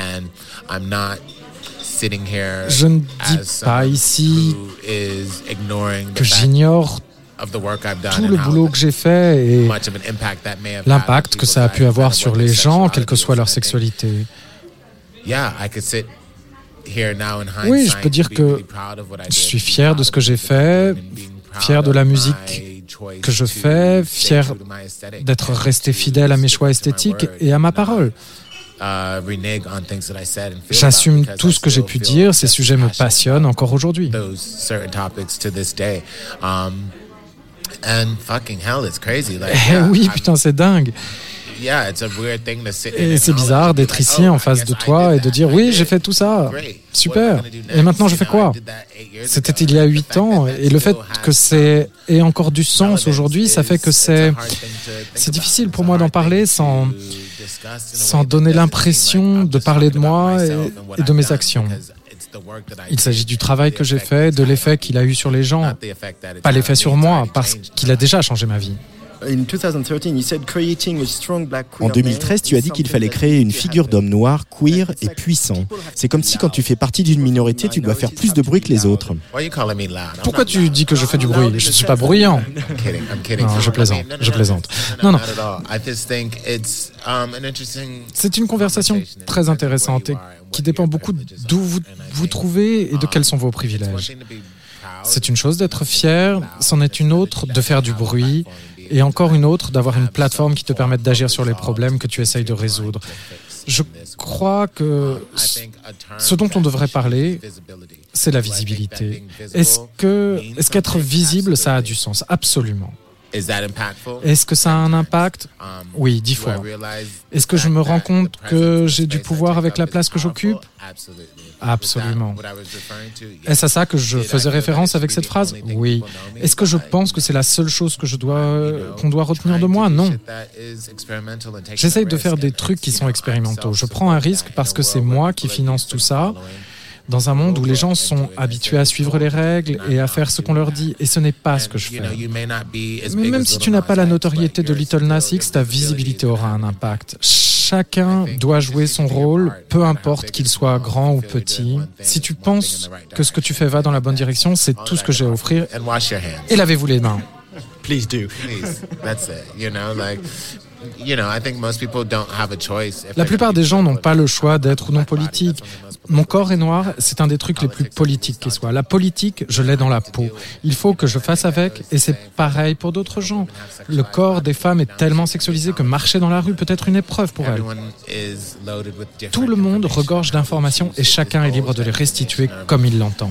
Je ne dis pas ici que j'ignore tout le boulot que j'ai fait et l'impact que ça a pu avoir sur les gens, quelle que soit leur sexualité. Oui, je peux dire que je suis fier de ce que j'ai fait, fier de la musique que je fais, fier d'être resté fidèle à mes choix esthétiques et à ma parole. Uh, J'assume tout ce que j'ai pu dire, ces sujets me passionnent encore aujourd'hui. Eh oui, putain, c'est dingue. Et c'est bizarre d'être ici en face de toi et de dire oui, j'ai fait tout ça. Super. Et maintenant, je fais quoi? C'était il y a huit ans. Et le fait que c'est ait encore du sens aujourd'hui, ça fait que c'est c'est difficile pour moi d'en parler sans sans donner l'impression de parler de moi et, de mes actions. Il s'agit du travail que j'ai fait, de l'effet qu'il a eu sur les gens, pas l'effet sur moi, parce qu'il a déjà changé ma vie. En 2013, tu as dit qu'il fallait créer une figure d'homme noir, queer et puissant. C'est comme si quand tu fais partie d'une minorité, tu dois faire plus de bruit que les autres. Pourquoi tu dis que je fais du bruit Je ne suis pas bruyant. Non, je plaisante, je plaisante. Non, non. Um, C'est une conversation très intéressante et qui dépend beaucoup d'où vous vous trouvez et de quels sont vos privilèges. C'est une chose d'être fier, c'en est une autre de faire du bruit et encore une autre d'avoir une plateforme qui te permette d'agir sur les problèmes que tu essayes de résoudre. Je crois que ce dont on devrait parler, c'est la visibilité. Est-ce que est-ce qu'être visible, ça a du sens? Absolument. Est-ce que ça a un impact? Um, Oui, dix fois. Est-ce que je me rends compte que j'ai du pouvoir avec la place que j'occupe? Absolument. Est-ce à ça que je faisais référence avec cette phrase? Oui. Est-ce que je pense que c'est la seule chose que je dois qu'on doit retenir de moi? Non. J'essaye de faire des trucs qui sont expérimentaux. Je prends un risque parce que c'est moi qui finance tout ça dans un monde où les gens sont habitués à suivre les règles et à faire ce qu'on leur dit, et ce n'est pas ce que je fais. Mais même si tu n'as pas la notoriété de Little Nas X, ta visibilité aura un impact. Chacun doit jouer son rôle, peu importe qu'il soit grand ou petit. Si tu penses que ce que tu fais va dans la bonne direction, c'est tout ce que j'ai à offrir. Et lavez-vous les mains. Please do. La plupart des gens n'ont pas le choix d'être ou non politique. Mon corps est noir, c'est un des trucs les plus politiques qui soit. La politique, je l'ai dans la peau. Il faut que je fasse avec, et c'est pareil pour d'autres gens. Le corps des femmes est tellement sexualisé que marcher dans la rue peut être une épreuve pour elles. Tout le monde regorge d'informations et chacun est libre de les restituer comme il l'entend.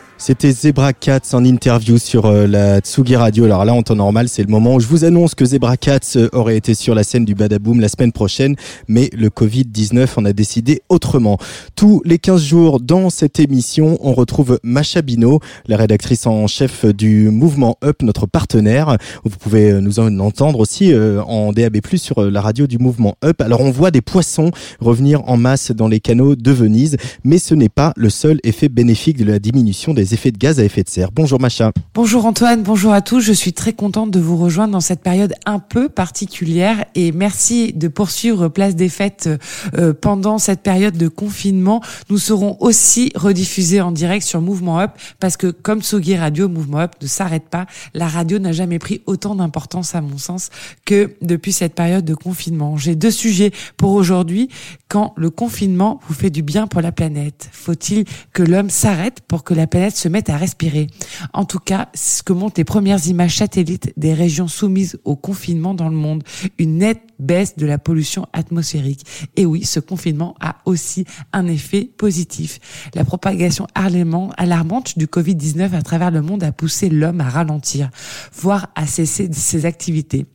C'était Zebra Cats en interview sur euh, la Tsugi Radio. Alors là, en temps normal, c'est le moment où je vous annonce que Zebra Cats euh, aurait été sur la scène du Badaboom la semaine prochaine, mais le Covid-19 en a décidé autrement. Tous les 15 jours dans cette émission, on retrouve Macha Bino, la rédactrice en chef du mouvement Up, notre partenaire. Vous pouvez euh, nous en entendre aussi en DAB+, sur la radio du mouvement Up. Alors on voit des poissons revenir en masse dans les canaux de Venise, mais ce n'est pas le seul effet bénéfique de la diminution des effets de gaz à effet de serre. Bonjour Macha. Bonjour Antoine, bonjour à tous. Je suis très contente de vous rejoindre dans cette période un peu particulière et merci de poursuivre Place des Fêtes euh, pendant cette période de confinement. Nous serons aussi rediffusés en direct sur Mouvement Up parce que comme Sogi Radio, Mouvement Up ne s'arrête pas. La radio n'a jamais pris autant d'importance à mon sens que depuis cette période de confinement. J'ai deux sujets pour aujourd'hui. Quand le confinement vous fait du bien pour la planète, faut-il que l'homme s'arrête pour que la planète se mettent à respirer. En tout cas, c'est ce que montrent les premières images satellites des régions soumises au confinement dans le monde. Une nette baisse de la pollution atmosphérique. Et oui, ce confinement a aussi un effet positif. La propagation alarmante du Covid-19 à travers le monde a poussé l'homme à ralentir, voire à cesser ses activités.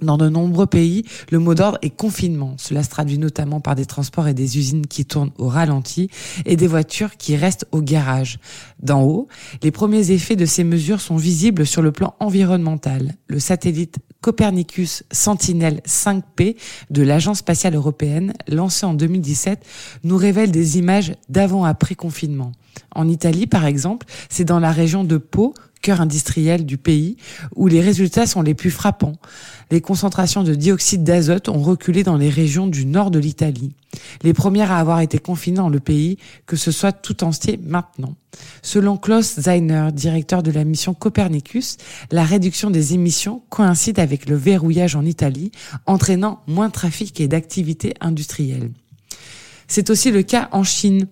Dans de nombreux pays, le mot d'ordre est confinement. Cela se traduit notamment par des transports et des usines qui tournent au ralenti et des voitures qui restent au garage. D'en haut, les premiers effets de ces mesures sont visibles sur le plan environnemental. Le satellite Copernicus Sentinel 5P de l'Agence spatiale européenne, lancé en 2017, nous révèle des images d'avant-après confinement. En Italie, par exemple, c'est dans la région de Pau cœur industriel du pays, où les résultats sont les plus frappants. Les concentrations de dioxyde d'azote ont reculé dans les régions du nord de l'Italie. Les premières à avoir été confinées dans le pays, que ce soit tout entier maintenant. Selon Klaus Zeiner, directeur de la mission Copernicus, la réduction des émissions coïncide avec le verrouillage en Italie, entraînant moins de trafic et d'activité industrielle. C'est aussi le cas en Chine,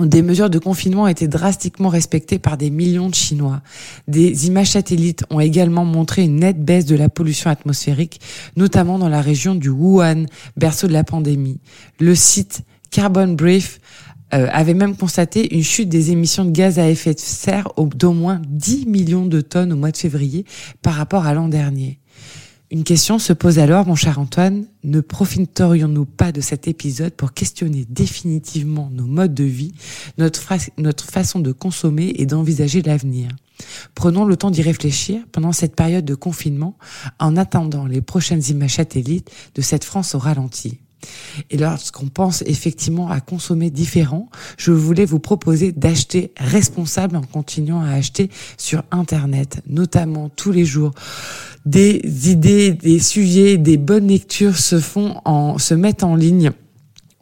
des mesures de confinement ont été drastiquement respectées par des millions de Chinois. Des images satellites ont également montré une nette baisse de la pollution atmosphérique, notamment dans la région du Wuhan, berceau de la pandémie. Le site Carbon Brief euh, avait même constaté une chute des émissions de gaz à effet de serre d'au moins 10 millions de tonnes au mois de février par rapport à l'an dernier. Une question se pose alors, mon cher Antoine, ne profiterions-nous pas de cet épisode pour questionner définitivement nos modes de vie, notre, façon de consommer et d'envisager l'avenir? Prenons le temps d'y réfléchir. Pendant cette période de confinement en attendant les prochaines images satellites de cette France au ralenti. Et lorsqu'on pense effectivement à consommer différent, je voulais vous proposer d'acheter responsable en continuant à acheter sur Internet, notamment tous les jours. Des idées, des sujets, des bonnes lectures se font se mettent en ligne.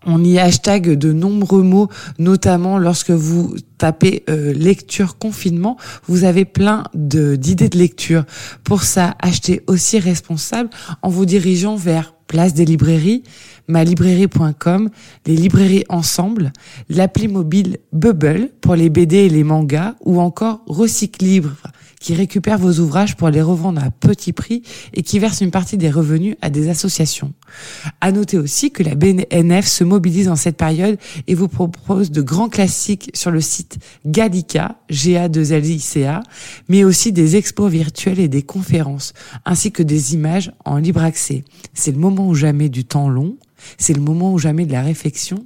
On y hashtag de nombreux mots, notamment lorsque vous tapez euh, lecture confinement, vous avez plein d'idées de lecture. Pour ça, achetez aussi responsable en vous dirigeant vers place des librairies, malibrairie.com, les librairies ensemble, l'appli mobile Bubble pour les BD et les mangas, ou encore Recycle Libre qui récupère vos ouvrages pour les revendre à petit prix et qui verse une partie des revenus à des associations. À noter aussi que la BNF se mobilise dans cette période et vous propose de grands classiques sur le site Gallica, ga 2 lica mais aussi des expos virtuels et des conférences, ainsi que des images en libre accès. C'est le moment ou jamais du temps long, c'est le moment ou jamais de la réflexion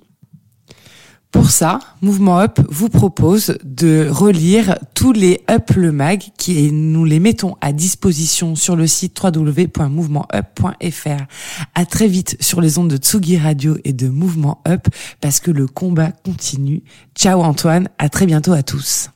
Pour ça, Mouvement Up vous propose de relire tous les Up le Mag qui nous les mettons à disposition sur le site www.mouvementup.fr. À très vite sur les ondes de Tsugi Radio et de Mouvement Up parce que le combat continue. Ciao Antoine, à très bientôt à tous.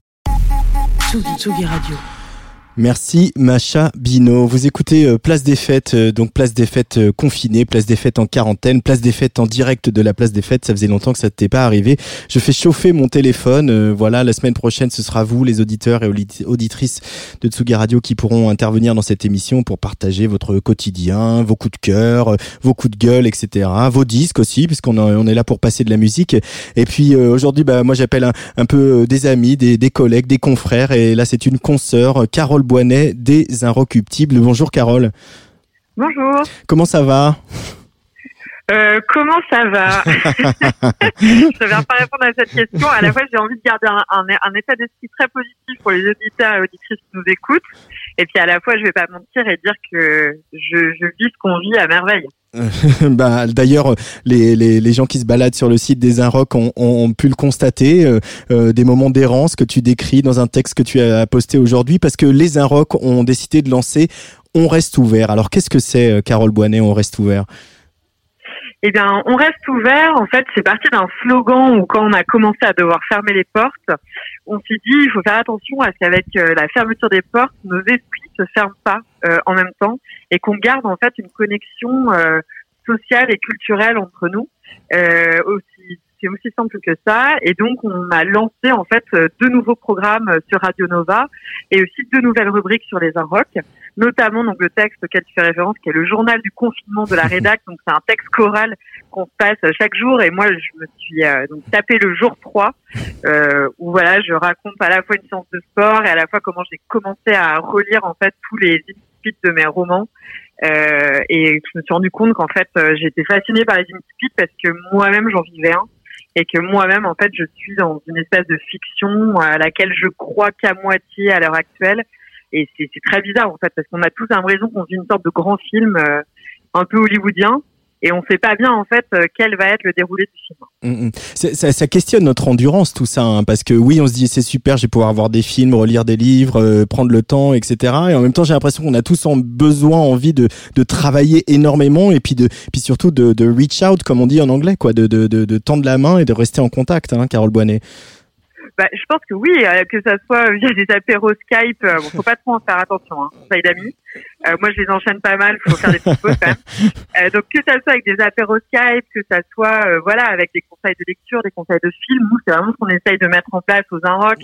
Merci Macha Bino. Vous écoutez euh, Place des Fêtes, euh, donc Place des Fêtes euh, confinée, Place des Fêtes en quarantaine, Place des Fêtes en direct de la Place des Fêtes. Ça faisait longtemps que ça t'était pas arrivé. Je fais chauffer mon téléphone. voilà, la semaine prochaine, ce sera vous, les auditeurs et auditrices de Tsugi Radio, qui pourront intervenir dans cette émission pour partager votre quotidien, vos coups de cœur, vos coups de gueule, etc. Vos disques aussi, puisqu'on on est là pour passer de la musique. Et puis aujourd'hui, bah moi j'appelle un, peu des amis, des, des collègues, des confrères. Et là, c'est une consoeur, Carole Boinet des Inrecuptibles. Bonjour Carole. Bonjour. Comment ça va? Euh, comment ça va? Je ne vais pas répondre à cette question. À la fois, j'ai envie de garder un, état d'esprit très positif pour les auditeurs et auditrices qui nous écoutent. Et puis à la fois, je ne vais pas mentir et dire que je, je vis ce qu'on vit à merveille. bah, D'ailleurs, les, les, les, gens qui se baladent sur le site des Inrocks ont, ont, pu le constater, euh, euh, des moments d'errance que tu décris dans un texte que tu as posté aujourd'hui, parce que les Inrocks ont décidé de lancer On reste ouvert. Alors qu'est-ce que c'est, euh, Carole Boinet, On reste ouvert? Eh bien, on reste ouvert. En fait, c'est parti d'un slogan où quand on a commencé à devoir fermer les portes, on s'est dit il faut faire attention à ce qu'avec la fermeture des portes, nos esprits se pas en même temps et qu'on garde en fait une connexion euh, sociale et culturelle entre nous. Euh, aussi, c'est aussi simple que ça. Et donc, on a lancé en fait euh, deux nouveaux programmes sur Radio Nova et aussi deux nouvelles rubriques sur les Inrocks, notamment donc le texte auquel tu fais référence, qui est le journal du confinement de la rédac. Donc, c'est un texte choral qu'on passe chaque jour. Et moi, je me suis donc tapé le jour 3, euh, où voilà, je raconte à la fois une séance de sport et à la fois comment j'ai commencé à relire en fait tous les de mes romans. Euh, et je me suis rendu compte qu'en fait, euh, j'étais fascinée par les incipits parce que moi-même, j'en vivais un. Et que moi-même, en fait, je suis dans une espèce de fiction à laquelle je crois qu'à moitié à l'heure actuelle. Et c'est très bizarre, en fait, parce qu'on a tous l'impression qu'on vit une sorte de grand film euh, un peu hollywoodien et on ne sait pas bien en fait euh, quel va être le déroulé du film. Mm, mm. Ça, questionne notre endurance tout ça, hein, parce que oui, on se dit c'est super, je vais pouvoir voir des films, relire des livres, euh, prendre le temps, etc. Et en même temps, j'ai l'impression qu'on a tous en besoin, envie de, travailler énormément et puis de, puis surtout de, reach out, comme on dit en anglais, quoi, de tendre la main et de rester en contact, hein, Carole Boinet. Bah, je pense que oui, euh, que ça soit via des apéros Skype, euh, bon, faut pas trop en faire attention, hein, conseil d'amis. Euh, moi, je les enchaîne pas mal, faut faire des petites pauses quand même. Euh, donc que ça soit avec des apéros Skype, que ça soit euh, voilà avec des conseils de lecture, des conseils de films, nous c'est vraiment ce qu'on essaye de mettre en place aux Inrock,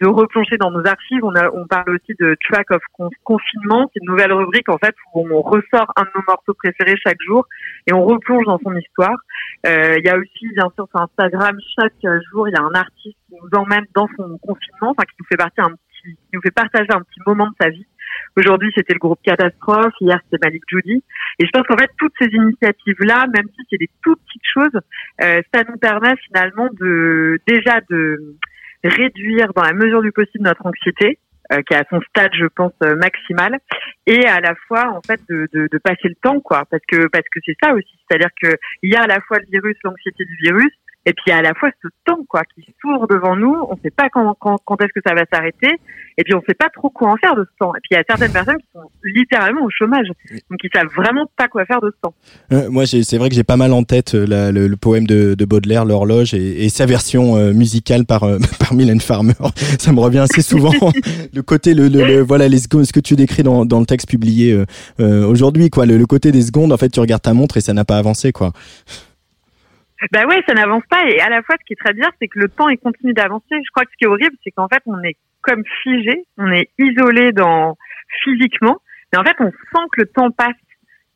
de replonger dans nos archives. On, a, on parle aussi de track of confinement, c'est une nouvelle rubrique en fait où on ressort un de nos morceaux préférés chaque jour et on replonge dans son histoire. Il y a aussi bien sûr sur Instagram chaque jour il y a un artiste qui nous emmène dans son confinement, enfin qui nous fait partie un petit, qui nous fait partager un petit moment de sa vie. Aujourd'hui, c'était le groupe Catastrophe. Hier, c'était Malik Judy. Et je pense qu'en fait, toutes ces initiatives-là, même si c'est des toutes petites choses, euh, ça nous permet finalement de déjà de réduire dans la mesure du possible notre anxiété, euh, qui est à son stade, je pense, euh, maximal, et à la fois en fait de, de, de passer le temps, quoi, parce que parce que c'est ça aussi, c'est-à-dire que il y a à la fois le virus, l'anxiété du virus, et puis à la fois ce temps quoi qui s'ouvre devant nous, on ne sait pas quand, quand, quand est-ce que ça va s'arrêter, et puis on ne sait pas trop quoi en faire de ce temps. Et puis il y a certaines personnes qui sont littéralement au chômage, donc qui savent vraiment pas quoi faire de ce temps. Euh, moi, c'est vrai que j'ai pas mal en tête euh, le, le, poème de, de Baudelaire, l'horloge, et, et, sa version euh, musicale par par Mylène Farmer. ça me revient assez souvent. le côté, le, le, voilà, les secondes, ce que tu décris dans, dans le texte publié aujourd'hui, quoi. Le, côté des secondes, en fait, tu regardes ta montre et ça n'a pas avancé, quoi. Bah ouais, ça n'avance pas. Et à la fois, ce qui est très bien, c'est que le temps, il continue d'avancer. Je crois que ce qui est horrible, c'est qu'en fait, on est comme figé, on est isolé dans physiquement, mais en fait, on sent que le temps passe.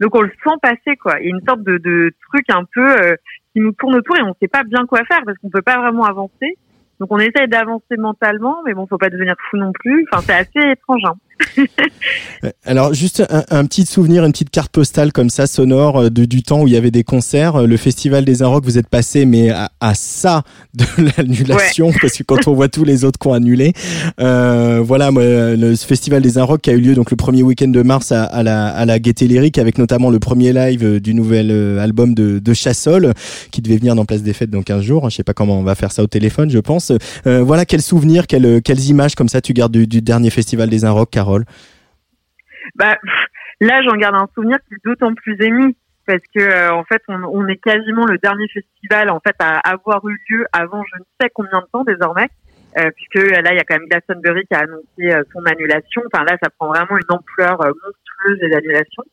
Donc on le sent passer, quoi. Il y a une sorte de, de truc un peu euh, qui nous tourne autour et on ne sait pas bien quoi faire parce qu'on peut pas vraiment avancer. Donc on essaye d'avancer mentalement, mais bon, faut pas devenir fou non plus. Enfin, c'est assez étrange. Hein. Alors juste un, petit souvenir, une petite carte postale comme ça sonore euh, de, du temps où il y avait des concerts. Euh, le festival des Inrocks, vous êtes passé mais à, ça de l'annulation parce que quand on voit tous les autres qui ont annulé, euh, voilà, moi, le festival des Inrocks qui a eu lieu donc le premier week-end de mars à, à, la, à la Gaieté Lyrique avec notamment le premier live du nouvel album de, de Chassol qui devait venir dans Place des Fêtes dans 15 jours. Je sais pas comment on va faire ça au téléphone, je pense. voilà, quels souvenirs, quelles, quelles images comme ça tu gardes du, du dernier festival des Inrocks, Bah, là, j'en garde un souvenir qui est d'autant plus ému parce que euh, en fait, on, on, est quasiment le dernier festival en fait à avoir eu lieu avant je ne sais combien de temps désormais, euh, puisque là, il y a quand même Glastonbury qui a annoncé euh, son annulation. Enfin là, ça prend vraiment une ampleur monstrueuse des annulations.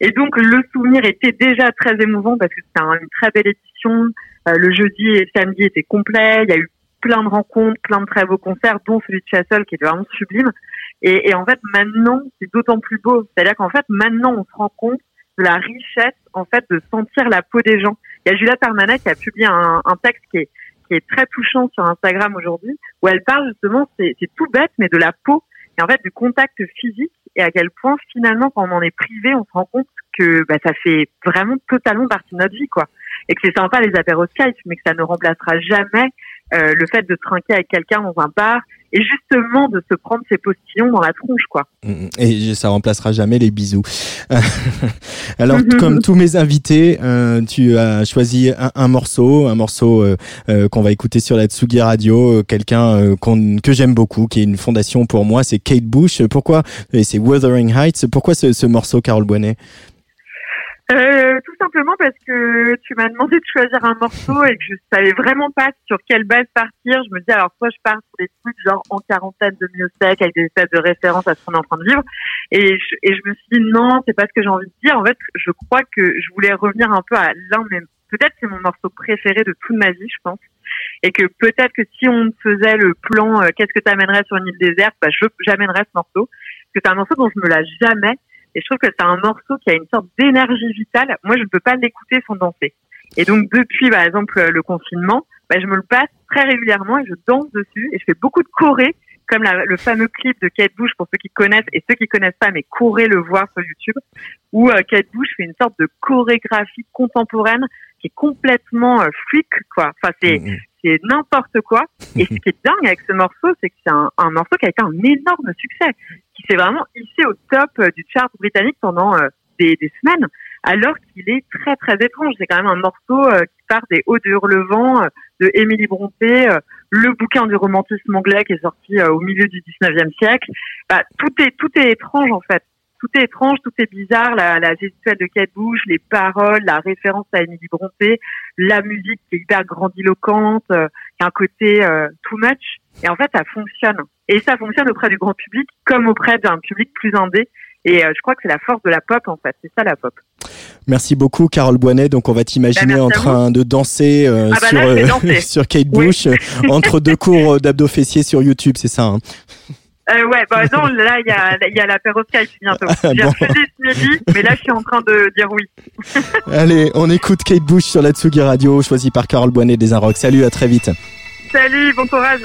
Et donc, le souvenir était déjà très émouvant parce que c'était une très belle édition. le jeudi et le samedi étaient complets. Il y a eu plein de rencontres, plein de très beaux concerts, dont celui de Chassol qui est vraiment sublime. Et, et en fait, maintenant, c'est d'autant plus beau. C'est-à-dire qu'en fait, maintenant, on se rend compte de la richesse, en fait, de sentir la peau des gens. Il y a Julia Permanet qui a publié un, un texte qui est, qui est très touchant sur Instagram aujourd'hui, où elle parle justement, c'est tout bête, mais de la peau et en fait du contact physique et à quel point finalement, quand on en est privé, on se rend compte que bah, ça fait vraiment totalement partie de notre vie, quoi. Et que c'est sympa les apéros Skype, mais que ça ne remplacera jamais euh, le fait de trinquer avec quelqu'un dans un bar et justement de se prendre ses postillons dans la tronche, quoi. Mm, mm. Et ça remplacera jamais les bisous. Alors, comme tous mes invités, euh, tu as choisi un, morceau, un morceau euh, euh, qu'on va écouter sur la Tsugi Radio, quelqu'un que j'aime beaucoup, qui est une fondation pour moi, c'est Kate Bush. Pourquoi Et c'est Wuthering Heights. Pourquoi ce, ce morceau, Carole Boinet? Euh, tout simplement parce que tu m'as demandé de choisir un morceau et que je savais vraiment pas sur quelle base partir. Je me dis alors soit je pars sur des trucs genre en quarantaine de sec avec des espèces de références à ce qu'on est en train de vivre et je, et je me suis dit non c'est pas ce que j'ai envie de dire. En fait je crois que je voulais revenir un peu à l'un même peut-être c'est mon morceau préféré de toute ma vie je pense et que peut-être que si on faisait le plan euh, qu'est-ce que tu amènerais sur une île déserte bah, j'amènerais ce morceau parce que c'est un morceau dont je me lâche jamais et je trouve que c'est un morceau qui a une sorte d'énergie vitale. Moi, je ne peux pas l'écouter sans danser. Et donc, depuis, par exemple, le confinement, bah, je me le passe très régulièrement et je danse dessus et je fais beaucoup de choré, comme le fameux clip de Kate Bush pour ceux qui connaissent et ceux qui connaissent pas, mais courez le voir sur YouTube, où euh, Kate Bush fait une sorte de chorégraphie contemporaine qui est complètement euh, freak, quoi. Enfin, c'est mm-hmm. c'est n'importe quoi. Et ce qui est dingue avec ce morceau, c'est que c'est un, un morceau qui a été un énorme succès qui s'est vraiment hissé au top euh, du chart britannique pendant euh, des, des semaines, alors qu'il est très très étrange. C'est quand même un morceau euh, qui part des hauts de Hurlevent de Émilie Brontë, le bouquin du romantisme anglais qui est sorti au milieu du 19e siècle. Bah, tout est tout est étrange en fait. Tout est étrange, tout est bizarre. La, la gestuelle de Kate Bush, les paroles, la référence à Émilie Brontë, la musique qui est hyper grandiloquente, qui a un côté too much. Et en fait, ça fonctionne. Et ça fonctionne auprès du grand public comme auprès d'un public plus indé. Et euh, je crois que c'est la force de la pop, en fait. C'est ça, la pop. Merci beaucoup, Carole Boinet. Donc, on va t'imaginer bah, en train de danser, euh, ah bah sur, euh, sur Kate Bush, entre deux cours d'abdos fessiers sur YouTube, c'est ça hein euh, ouais, bah non, là, il y a, y a l'apéro Skype bientôt. J'ai bon. ce midi, mais là, je suis en train de dire oui. Allez, on écoute Kate Bush sur la Tsugi Radio, choisi par Carole Boinet des Inrocks. Salut, à très vite. Salut, bon courage.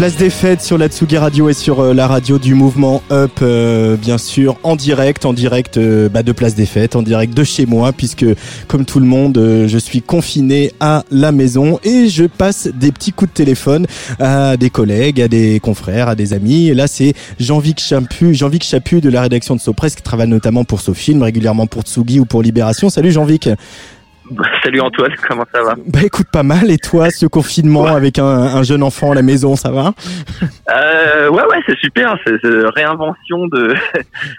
Place des fêtes sur la Tsugi Radio et sur euh, la radio du mouvement Up, euh, bien sûr, en direct, en direct euh, bah, de Place des fêtes, en direct de chez moi, puisque comme tout le monde, je suis confiné à la maison et je passe des petits coups de téléphone à des collègues, à des confrères, à des amis. Là, c'est Jean-Vic Chapu, Jean-Vic Chapu de la rédaction de Sopress qui travaille notamment pour Sofilm, régulièrement pour Tsugi ou pour Libération. Salut Jean-Vic. Salut Antoine, comment ça va Bah écoute pas mal. Et toi ce confinement avec un, jeune enfant à la maison ça va? Euh, Ouais ouais c'est super, c'est réinvention de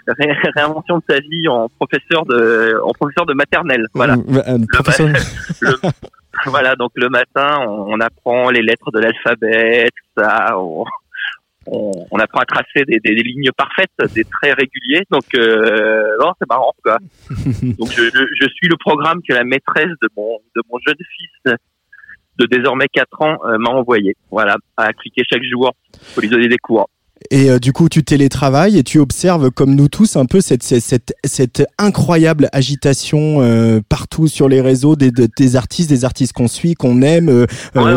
réinvention de sa vie en professeur de en professeur de maternelle. Voilà. Mmh, euh, voilà donc le matin on, apprend les lettres de l'alphabet ça. On, on, apprend à tracer des, des, lignes parfaites, des traits réguliers. Donc, euh, non, c'est marrant, quoi. Donc, je, je, suis le programme que la maîtresse de mon, de mon jeune fils de désormais 4 ans euh, m'a envoyé. Voilà, à cliquer chaque jour pour lui donner des cours. Et euh, du coup, tu télétravailles et tu observes, comme nous tous, un peu cette, cette, cette incroyable agitation euh, partout sur les réseaux des, des artistes, des artistes qu'on suit, qu'on aime, euh,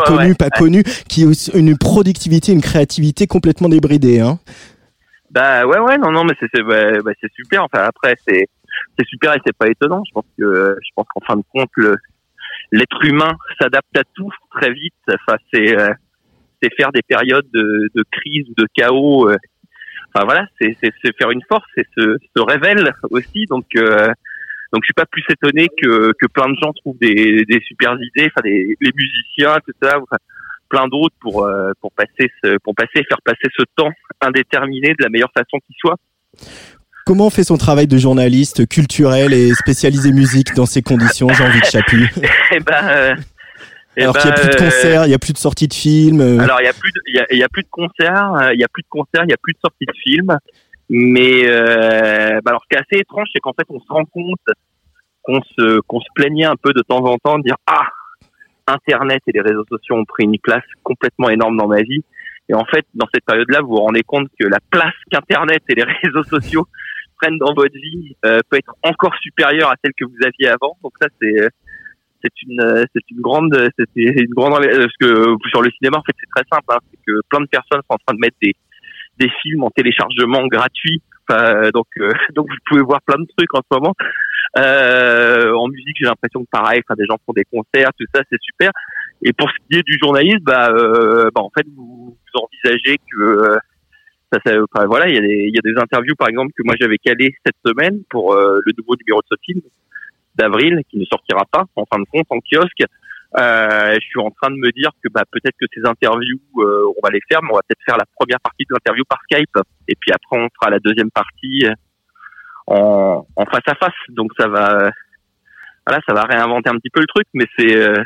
connus, pas connus, qui ont une productivité, une créativité complètement débridée. Hein. Bah ouais, ouais, non, non, mais c'est bah, bah, super. Enfin, après, c'est c'est super et c'est pas étonnant. Je pense que je pense qu'en fin de compte, l'être humain s'adapte à tout très vite. Enfin, c'est c'est faire des périodes de, de, crise ou de chaos. Euh, enfin voilà, c'est faire une force et se, se révèle aussi. Donc euh, donc je suis pas plus étonné que, que plein de gens trouvent des, des super idées, enfin des les musiciens, tout ça, enfin, plein d'autres pour euh, pour passer ce, pour passer faire passer ce temps indéterminé de la meilleure façon qui soit. Comment on fait son travail de journaliste culturel et spécialisé musique dans ces conditions, Jean-Luc Chapu Eh ben, eh alors qu'il n'y a plus de ben, concerts, il n'y a plus de sorties de films. Euh. Alors il n'y a plus de, il y a, plus de concerts, euh, il y a plus de concerts, il y a plus de sorties de films. Mais euh, bah alors ce qui est assez étrange, c'est qu'en fait on se rend compte qu'on se qu'on se plaignait un peu de temps en temps de dire ah Internet et les réseaux sociaux ont pris une place complètement énorme dans ma vie. Et en fait, dans cette période-là, vous vous rendez compte que la place qu'Internet et les réseaux sociaux prennent dans votre vie euh, peut être encore supérieure à celle que vous aviez avant. Donc ça, c'est c'est une euh, c'est une grande c'était une grande parce que sur le cinéma en fait c'est très simple hein, c'est que plein de personnes sont en train de mettre des des films en téléchargement gratuit. Enfin, donc euh, donc vous pouvez voir plein de trucs en ce moment. Euh, en musique j'ai l'impression que pareil enfin des gens font des concerts tout ça c'est super. Et pour ce qui est du journalisme bah, euh, bah en fait vous, vous envisagez que ça, ça enfin, voilà il y a des il y a des interviews par exemple que moi j'avais calé cette semaine pour le nouveau numéro de ce film d'avril qui ne sortira pas en fin de compte en kiosque. Euh, je suis en train de me dire que bah, peut-être que ces interviews, euh, on va les faire, mais on va peut-être faire la première partie de l'interview par Skype, et puis après on fera la deuxième partie euh, en, en face à face. Donc ça va, voilà, ça va réinventer un petit peu le truc, mais c'est, euh,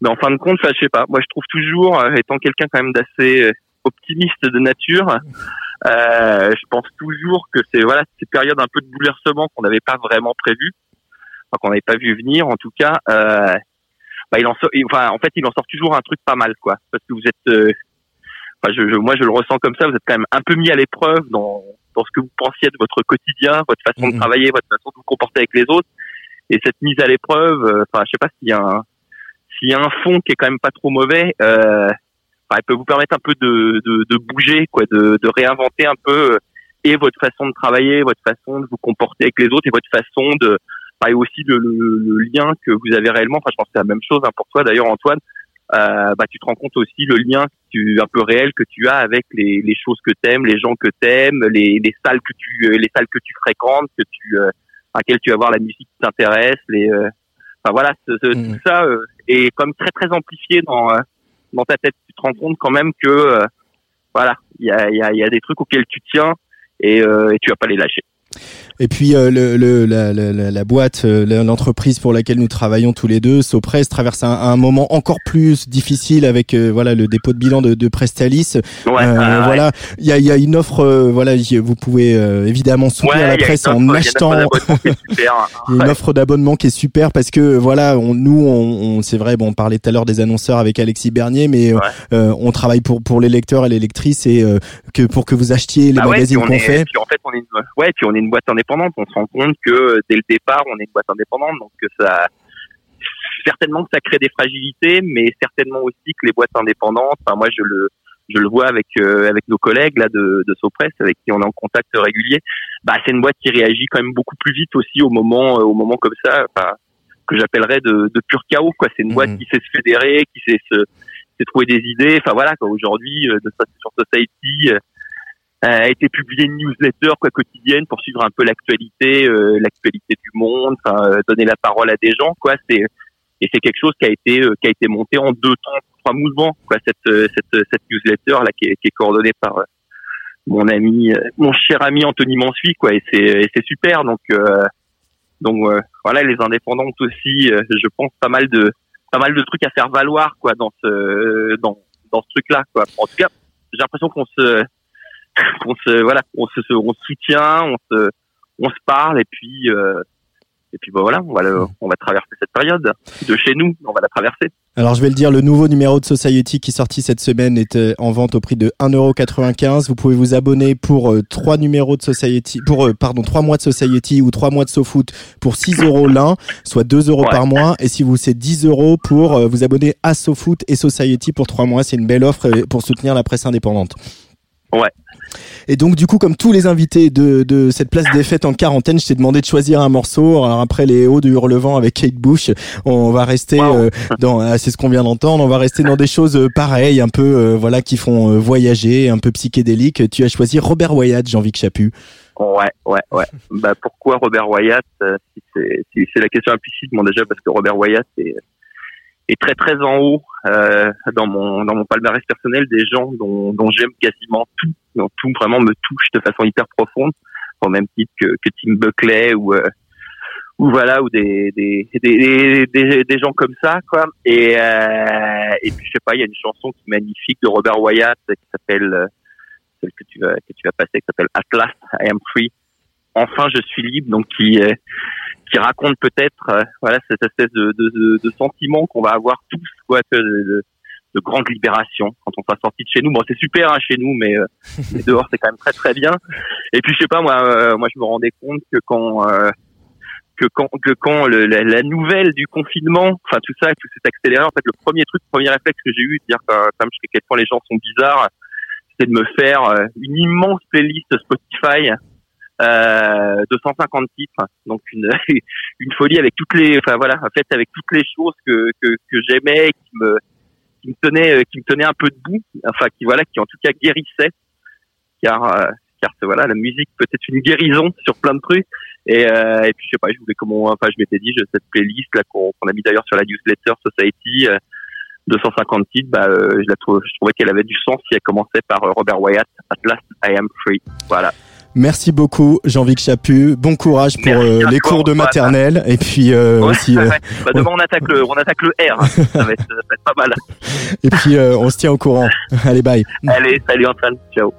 mais en fin de compte, je sais pas. Moi, je trouve toujours, étant quelqu'un quand même d'assez optimiste de nature, euh, je pense toujours que c'est voilà ces périodes un peu de bouleversement qu'on n'avait pas vraiment prévues qu'on n'avait pas vu venir en tout cas euh, bah, il en sort, enfin en fait il en sort toujours un truc pas mal quoi parce que vous êtes euh, enfin je, moi je le ressens comme ça vous êtes quand même un peu mis à l'épreuve dans dans ce que vous pensiez de votre quotidien votre façon de mhm. travailler votre façon de vous comporter avec les autres et cette mise à l'épreuve euh, enfin je sais pas s'il y a un s'il y a un fond qui est quand même pas trop mauvais euh, elle peut vous permettre un peu de, de, de bouger quoi de, de réinventer un peu euh, et votre façon de travailler votre façon de vous comporter avec les autres et votre façon de et aussi le, le, lien que vous avez réellement. Enfin, je pense que c'est la même chose hein, pour toi d'ailleurs, Antoine. Euh, bah, tu te rends compte aussi le lien tu, un peu réel que tu as avec les, les choses que t'aimes, les gens que t'aimes, les, les salles que tu, euh, les salles que tu fréquentes, que tu, euh, à laquelle tu vas voir la musique qui t'intéresse, les, euh, enfin voilà, ce, mmh. tout ça est comme très très amplifié dans dans ta tête. Tu te rends compte quand même que voilà, il y a, y, a, y a des trucs auxquels tu tiens et, et tu vas pas les lâcher. Et puis euh, le, le, la, la, la, boîte, euh, l'entreprise pour laquelle nous travaillons tous les deux, Sopress, traverse un, un moment encore plus difficile avec euh, voilà le dépôt de bilan de, de Prestalis. voilà, il y a, y a une offre, voilà, vous pouvez évidemment soutenir la presse en achetant. Il y a une offre d'abonnement qui est super parce que voilà, on, nous, on, c'est vrai, bon, on parlait tout à l'heure des annonceurs avec Alexis Bernier, mais on travaille pour pour les lecteurs et les lectrices et que pour que vous achetiez les ah magazines qu'on fait. Puis en fait, on est une, ouais, puis on est une boîte indépendante. On se rend compte que dès le départ, on est une boîte indépendante, donc que ça, certainement que ça crée des fragilités, mais certainement aussi que les boîtes indépendantes. Enfin, moi, je le, je le vois avec avec nos collègues là de, de Sopress avec qui on est en contact régulier. Bah c'est une boîte qui réagit quand même beaucoup plus vite aussi au moment au moment comme ça. Enfin, que j'appellerais de, de pur chaos quoi. C'est une boîte mmh. qui sait se fédérer, qui sait se trouver des idées. Enfin voilà, quoi. Aujourd'hui, euh, de sur Society euh, a été publié une newsletter quoi quotidienne pour suivre un peu l'actualité, euh, l'actualité du monde, enfin donner la parole à des gens, quoi. C'est et c'est quelque chose qui a été qui a été monté en deux temps, trois mouvements, quoi. Cette cette cette newsletter là qui est, qui est coordonnée par mon ami, mon cher ami Anthony Mansuy, quoi. Et c'est c'est super. Donc donc voilà, les indépendants ont aussi, je pense, pas mal de pas mal de trucs à faire valoir quoi dans ce dans dans ce truc là quoi. En tout cas, j'ai l'impression qu'on se qu'on se voilà, on se on se soutient, on se on se parle et puis euh, et puis bah voilà, on va le, on va traverser cette période de chez nous, on va la traverser. Alors je vais le dire, le nouveau numéro de Society qui est sorti cette semaine est euh, en vente au prix de 1,95€. Vous pouvez vous abonner pour euh, trois numéros de Society, pour euh, pardon trois mois de Society ou trois mois de SoFoot pour 6 euros l'un, soit 2 euros par mois. Et si vous c'est 10 euros pour vous abonner à SoFoot et Society pour trois mois, c'est une belle offre pour soutenir la presse indépendante. Ouais, et donc, du coup, comme tous les invités de, de cette place des fêtes en quarantaine, je t'ai demandé de choisir un morceau. Alors après les hauts du Hurlevent avec Kate Bush, on va rester euh, dans, ah, c'est ce qu'on vient d'entendre, on va rester dans des choses euh, pareilles, un peu, euh, voilà, qui font voyager, un peu psychédéliques. Tu as choisi Robert Wyatt, Jean-Vic Chaput. Ouais, ouais, ouais. Bah pourquoi Robert Wyatt si C'est la question implicite, bon déjà parce que Robert Wyatt est est très très en haut euh, dans mon dans mon palmarès personnel des gens dont, dont j'aime quasiment tout, dont tout vraiment me touche de façon hyper profonde, au même titre que, que Tim Buckley ou euh, ou voilà ou des des, des des, des gens comme ça quoi. Et euh, et puis je sais pas, il y a une chanson qui est magnifique de Robert Wyatt qui s'appelle celle que tu que tu vas passer qui s'appelle Atlas I Am Free. Enfin je suis libre donc qui qui raconte peut-être euh, voilà cette espèce de, de, de sentiment qu'on va avoir tous quoi de, de, de, grande libération quand on sera sorti de chez nous. Bon c'est super hein, chez nous mais, euh, dehors c'est quand même très très bien. Et puis je sais pas moi euh, moi je me rendais compte que quand que quand que quand le, la, nouvelle du confinement enfin tout ça tout s'est accéléré en fait le premier truc le premier réflexe que j'ai eu de dire comme je sais quel point les gens sont bizarres c'était de me faire une immense playlist Spotify euh, 250 titres, donc une une folie avec toutes les, enfin voilà, en fait avec toutes les choses que que, que j'aimais, qui me qui me tenaient qui me tenaient un peu debout, enfin qui voilà, qui en tout cas guérissaient, car euh, car voilà, la musique peut être une guérison sur plein de trucs. Et, euh, et puis je sais pas, je voulais comment, enfin je m'étais dit, cette playlist là qu'on a mis d'ailleurs sur la newsletter Society. 250 euh, titres, bah, euh, je, la trouve, je trouvais qu'elle avait du sens si elle commençait par Robert Wyatt, Atlas, I Am Free. Voilà. Merci beaucoup, Jean-Vic Chaput. Bon courage pour euh, les cours de maternelle. Et puis euh, aussi. Euh, bah, demain, on attaque le, on attaque le R. ça, va être, ça va être pas mal. Et puis, on se tient au courant. Allez, bye. Allez, salut Antoine. Ciao.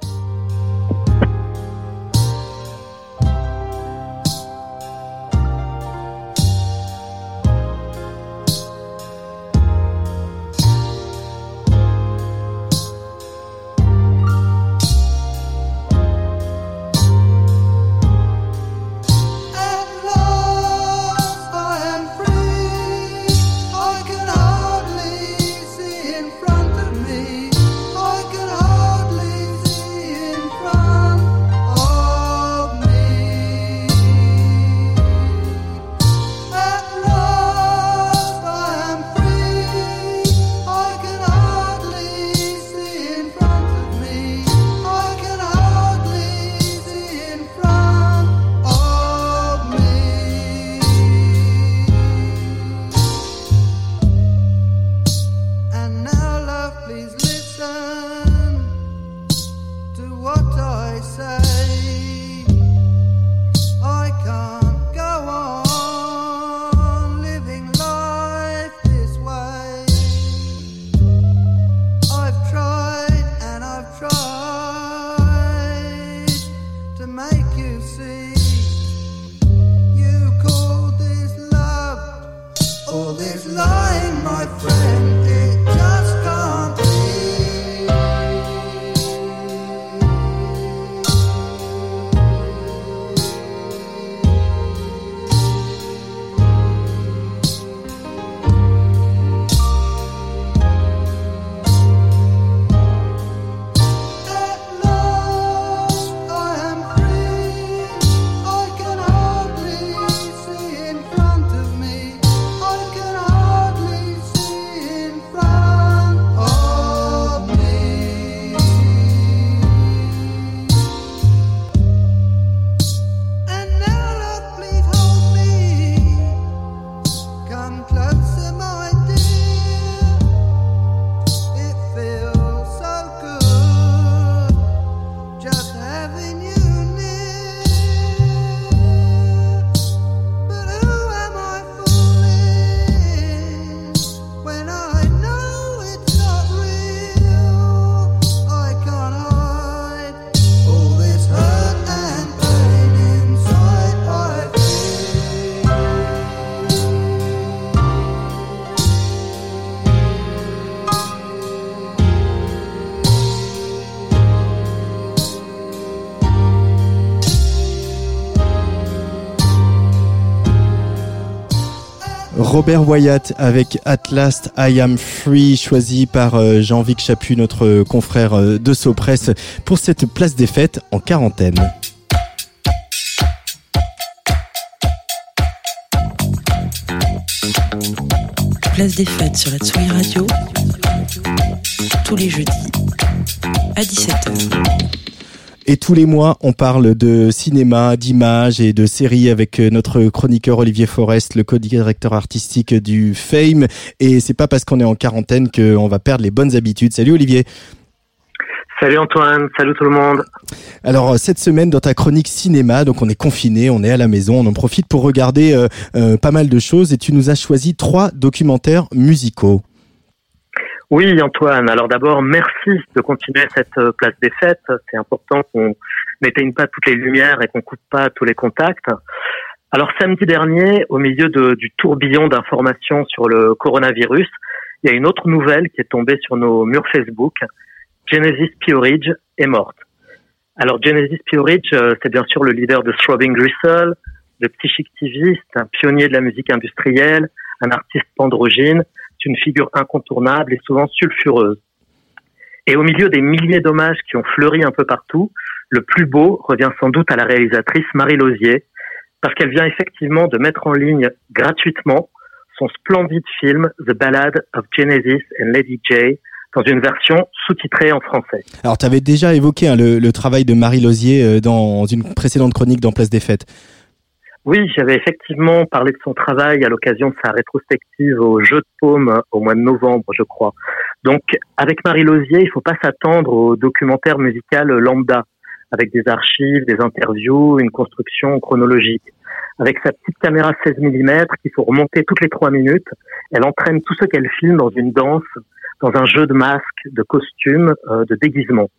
Robert Wyatt avec At Last I Am Free, choisi par euh, Jean-Vic Chaput, notre confrère euh, de Sopress, pour cette place des fêtes en quarantaine. Place des fêtes sur la Tsugi Radio, tous les jeudis à 17h. Et tous les mois, on parle de cinéma, d'images et de séries avec euh, notre chroniqueur Olivier Forest, le co-directeur artistique du Fame. Et c'est pas parce qu'on est en quarantaine qu'on va perdre les bonnes habitudes. Salut Olivier. Salut Antoine, salut tout le monde. Alors euh, cette semaine dans ta chronique cinéma, donc on est confiné, on est à la maison, on en profite pour regarder euh, pas mal de choses et tu nous as choisi trois documentaires musicaux. Oui, Antoine. Alors d'abord, merci de continuer cette euh, place des fêtes. C'est important qu'on n'éteigne pas toutes les lumières et qu'on coupe pas tous les contacts. Alors samedi dernier, au milieu du tourbillon d'informations sur le coronavirus, il y a une autre nouvelle qui est tombée sur nos murs Facebook. Genesis Pioridge est morte. Alors Genesis Pioridge, euh, c'est bien sûr le leader de Throbbing Gristle, le psychic un pionnier de la musique industrielle, un artiste androgyne, une figure incontournable et souvent sulfureuse. Et au milieu des milliers d'hommages qui ont fleuri un peu partout, le plus beau revient sans doute à la réalisatrice Marie Lausier, parce qu'elle vient effectivement de mettre en ligne gratuitement son splendide film The Ballad of Genesis and Lady J dans une version sous-titrée en français. Alors, tu avais déjà évoqué hein, le, le, travail de Marie Lausier euh, dans une précédente chronique dans Place des Fêtes. Oui, j'avais effectivement parlé de son travail à l'occasion de sa rétrospective au Jeu de Paume au mois de novembre, je crois. Donc, avec Marie Lausier, il faut pas s'attendre au documentaire musical lambda, avec des archives, des interviews, une construction chronologique. Avec sa petite caméra 16 mm qu'il faut remonter toutes les trois minutes, elle entraîne tout ce qu'elle filme dans une danse, dans un jeu de masques, de costumes, euh, de déguisements.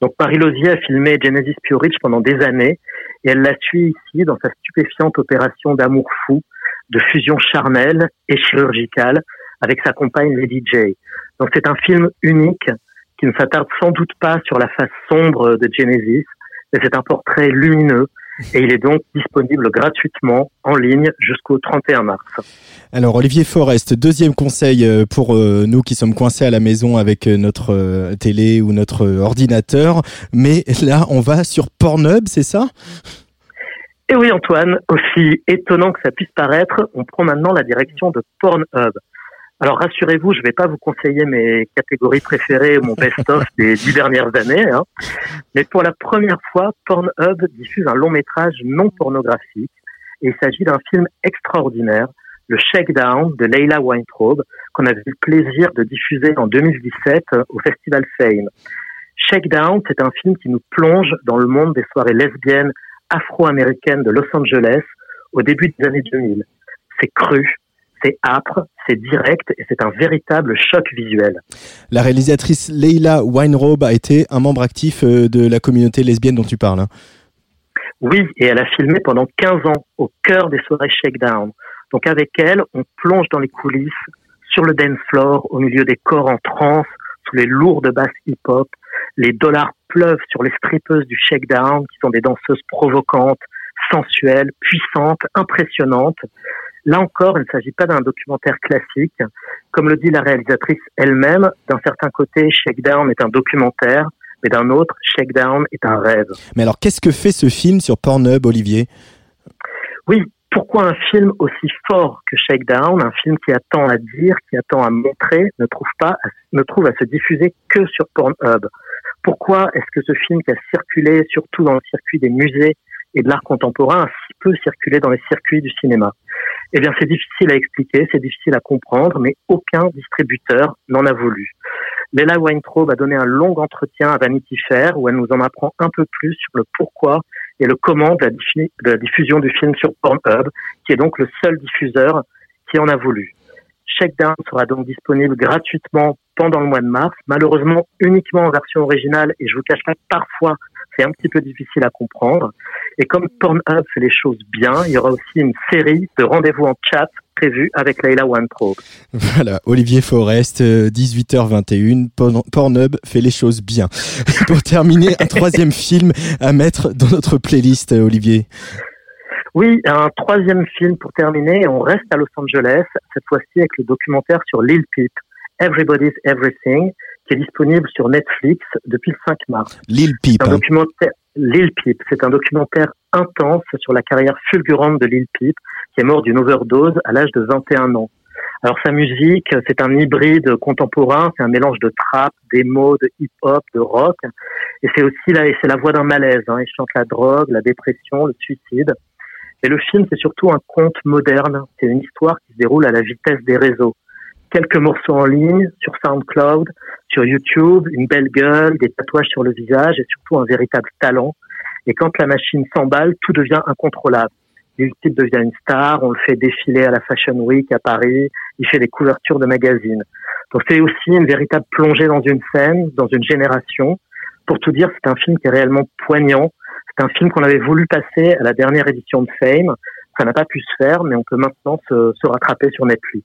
Donc Marie Lausier a filmé Genesis Purich pendant des années et elle la suit ici dans sa stupéfiante opération d'amour fou, de fusion charnelle et chirurgicale avec sa compagne Lady J. Donc c'est un film unique qui ne s'attarde sans doute pas sur la face sombre de Genesis, mais c'est un portrait lumineux et il est donc disponible gratuitement en ligne jusqu'au 31 mars. Alors Olivier Forest, deuxième conseil euh, pour euh, nous qui sommes coincés à la maison avec euh, notre télé ou notre ordinateur, mais là on va sur Pornhub, c'est ça? Et oui Antoine, aussi étonnant que ça puisse paraître, on prend maintenant la direction de Pornhub. Alors rassurez-vous, je ne vais pas vous conseiller mes catégories préférées ou mon best-of des dix dernières années, hein. mais pour la première fois, Pornhub diffuse un long métrage non pornographique et il s'agit d'un film extraordinaire, le Shakedown de Leila Weintraub, qu'on a eu le plaisir de diffuser en 2017 au Festival Fame. Shakedown, c'est un film qui nous plonge dans le monde des soirées lesbiennes afro-américaines de Los Angeles au début des années 2000. C'est cru, c'est âpre, c'est direct et c'est un véritable choc visuel. La réalisatrice Leila Weinrobe a été un membre actif euh, de la communauté lesbienne dont tu parles. Hein. Oui, et elle a filmé pendant 15 ans au cœur des soirées Shakedown. Donc avec elle, on plonge dans les coulisses, sur le dance floor, au milieu des corps en transe, sous les lourdes basses hip-hop. Les dollars pleuvent sur les strippeuses du Shakedown, qui sont des danseuses provocantes, sensuelles, puissantes, impressionnantes. Là encore, il ne s'agit pas d'un documentaire classique. Comme le dit la réalisatrice elle-même, d'un certain côté, Shakedown est un documentaire, mais d'un autre, Shakedown est un rêve. Mais alors, qu'est-ce que fait ce film sur Pornhub, Olivier? Oui, pourquoi un film aussi fort que Shakedown, un film qui a tant à dire, qui a tant à montrer, ne trouve pas, ne trouve à se diffuser que sur Pornhub? Pourquoi est-ce que ce film qui a circulé surtout dans le circuit des musées et de l'art contemporain peu circulé dans les circuits du cinéma Eh bien, c'est difficile à expliquer, c'est difficile à comprendre, mais aucun distributeur n'en a voulu. Leila Weintraub a donné un long entretien à Vanity Fair où elle nous en apprend un peu plus sur le pourquoi et le comment de la, diffusion du film sur Pornhub, qui est donc le seul diffuseur qui en a voulu. Shakedown sera donc disponible gratuitement pendant le mois de mars, malheureusement uniquement en version originale, et je vous cache pas parfois c'est un petit peu difficile à comprendre. Et comme Pornhub fait les choses bien, il y aura aussi une série de rendez-vous en chat prévue avec Leila One Pro. Voilà, Olivier Forest, 18h21, euh, Pornhub fait les choses bien. Pour terminer, un troisième film à mettre dans notre playlist, euh, Olivier. Oui, un troisième film pour terminer. On reste à Los Angeles, cette fois-ci avec le documentaire sur Lil Peep, Everybody's Everything, qui est disponible sur Netflix depuis le 5 mars. Lil Peep. Un hein. documentaire, Lil Peep, c'est un documentaire intense sur la carrière fulgurante de Lil Peep, qui est mort d'une overdose à l'âge de 21 ans. Alors sa musique, c'est un hybride contemporain, c'est un mélange de trap, d'émo, de hip-hop, de rock, et c'est aussi là, et c'est la voix d'un malaise. Hein. Il chante la drogue, la dépression, le suicide. Et le film, c'est surtout un conte moderne. C'est une histoire qui se déroule à la vitesse des réseaux. Quelques morceaux en ligne sur SoundCloud, sur YouTube, une belle gueule, des tatouages sur le visage et surtout un véritable talent. Et quand la machine s'emballe, tout devient incontrôlable. Le devient une star, on le fait défiler à la Fashion Week à Paris, il fait des couvertures de magazines. Donc c'est aussi une véritable plongée dans une scène, dans une génération. Pour tout dire, c'est un film qui est réellement poignant. C'est un film qu'on avait voulu passer à la dernière édition de Fame. Ça n'a pas pu se faire, mais on peut maintenant se, se rattraper sur Netflix.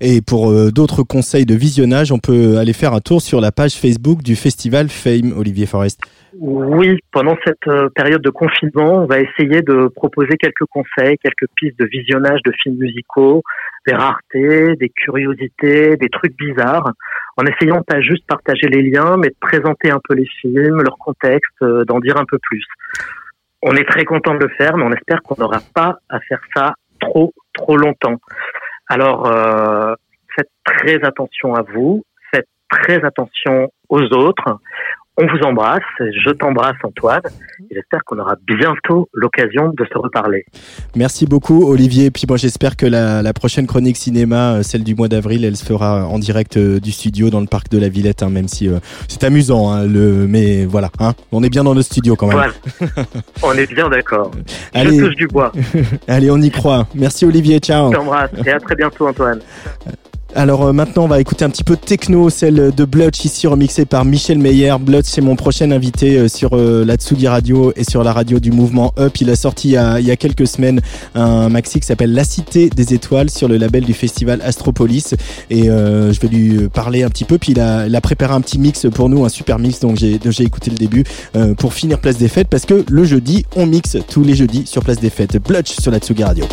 Et pour euh, d'autres conseils de visionnage, on peut aller faire un tour sur la page Facebook du festival Fame, Olivier Forest. Oui, pendant cette euh, période de confinement, on va essayer de proposer quelques conseils, quelques pistes de visionnage de films musicaux, des raretés, des curiosités, des trucs bizarres, en essayant pas juste partager les liens, mais de présenter un peu les films, leur contexte, euh, d'en dire un peu plus. On est très content de le faire, mais on espère qu'on n'aura pas à faire ça trop, trop longtemps. Alors, euh, faites très attention à vous, faites très attention aux autres. On vous embrasse, je t'embrasse Antoine, et j'espère qu'on aura bientôt l'occasion de se reparler. Merci beaucoup Olivier. Puis moi j'espère que la, la, prochaine chronique cinéma, euh, celle du mois d'avril, elle se fera en direct euh, du studio dans le parc de la Villette, hein, même si euh, c'est amusant. Hein, le, mais voilà, hein, on est bien dans le studio quand même. Voilà. on est bien d'accord. Je touche du bois. Allez, on y croit. Merci Olivier, ciao. Je t'embrasse et à très bientôt Antoine. Alors euh, maintenant, on va écouter un petit peu techno, celle de Blutch ici remixée par Michel Meyer. Blutch, c'est mon prochain invité euh, sur euh, la Tsugi Radio et sur la radio du mouvement Up. Il a sorti il y a, quelques semaines un maxi qui s'appelle La Cité des Étoiles sur le label du festival Astropolis. Et je vais lui parler un petit peu. Puis il a, préparé un petit mix pour nous, un super mix j'ai j'ai écouté le début pour finir Place des Fêtes parce que le jeudi, on mixe tous les jeudis sur Place des Fêtes. Blutch sur la Tsugi Radio.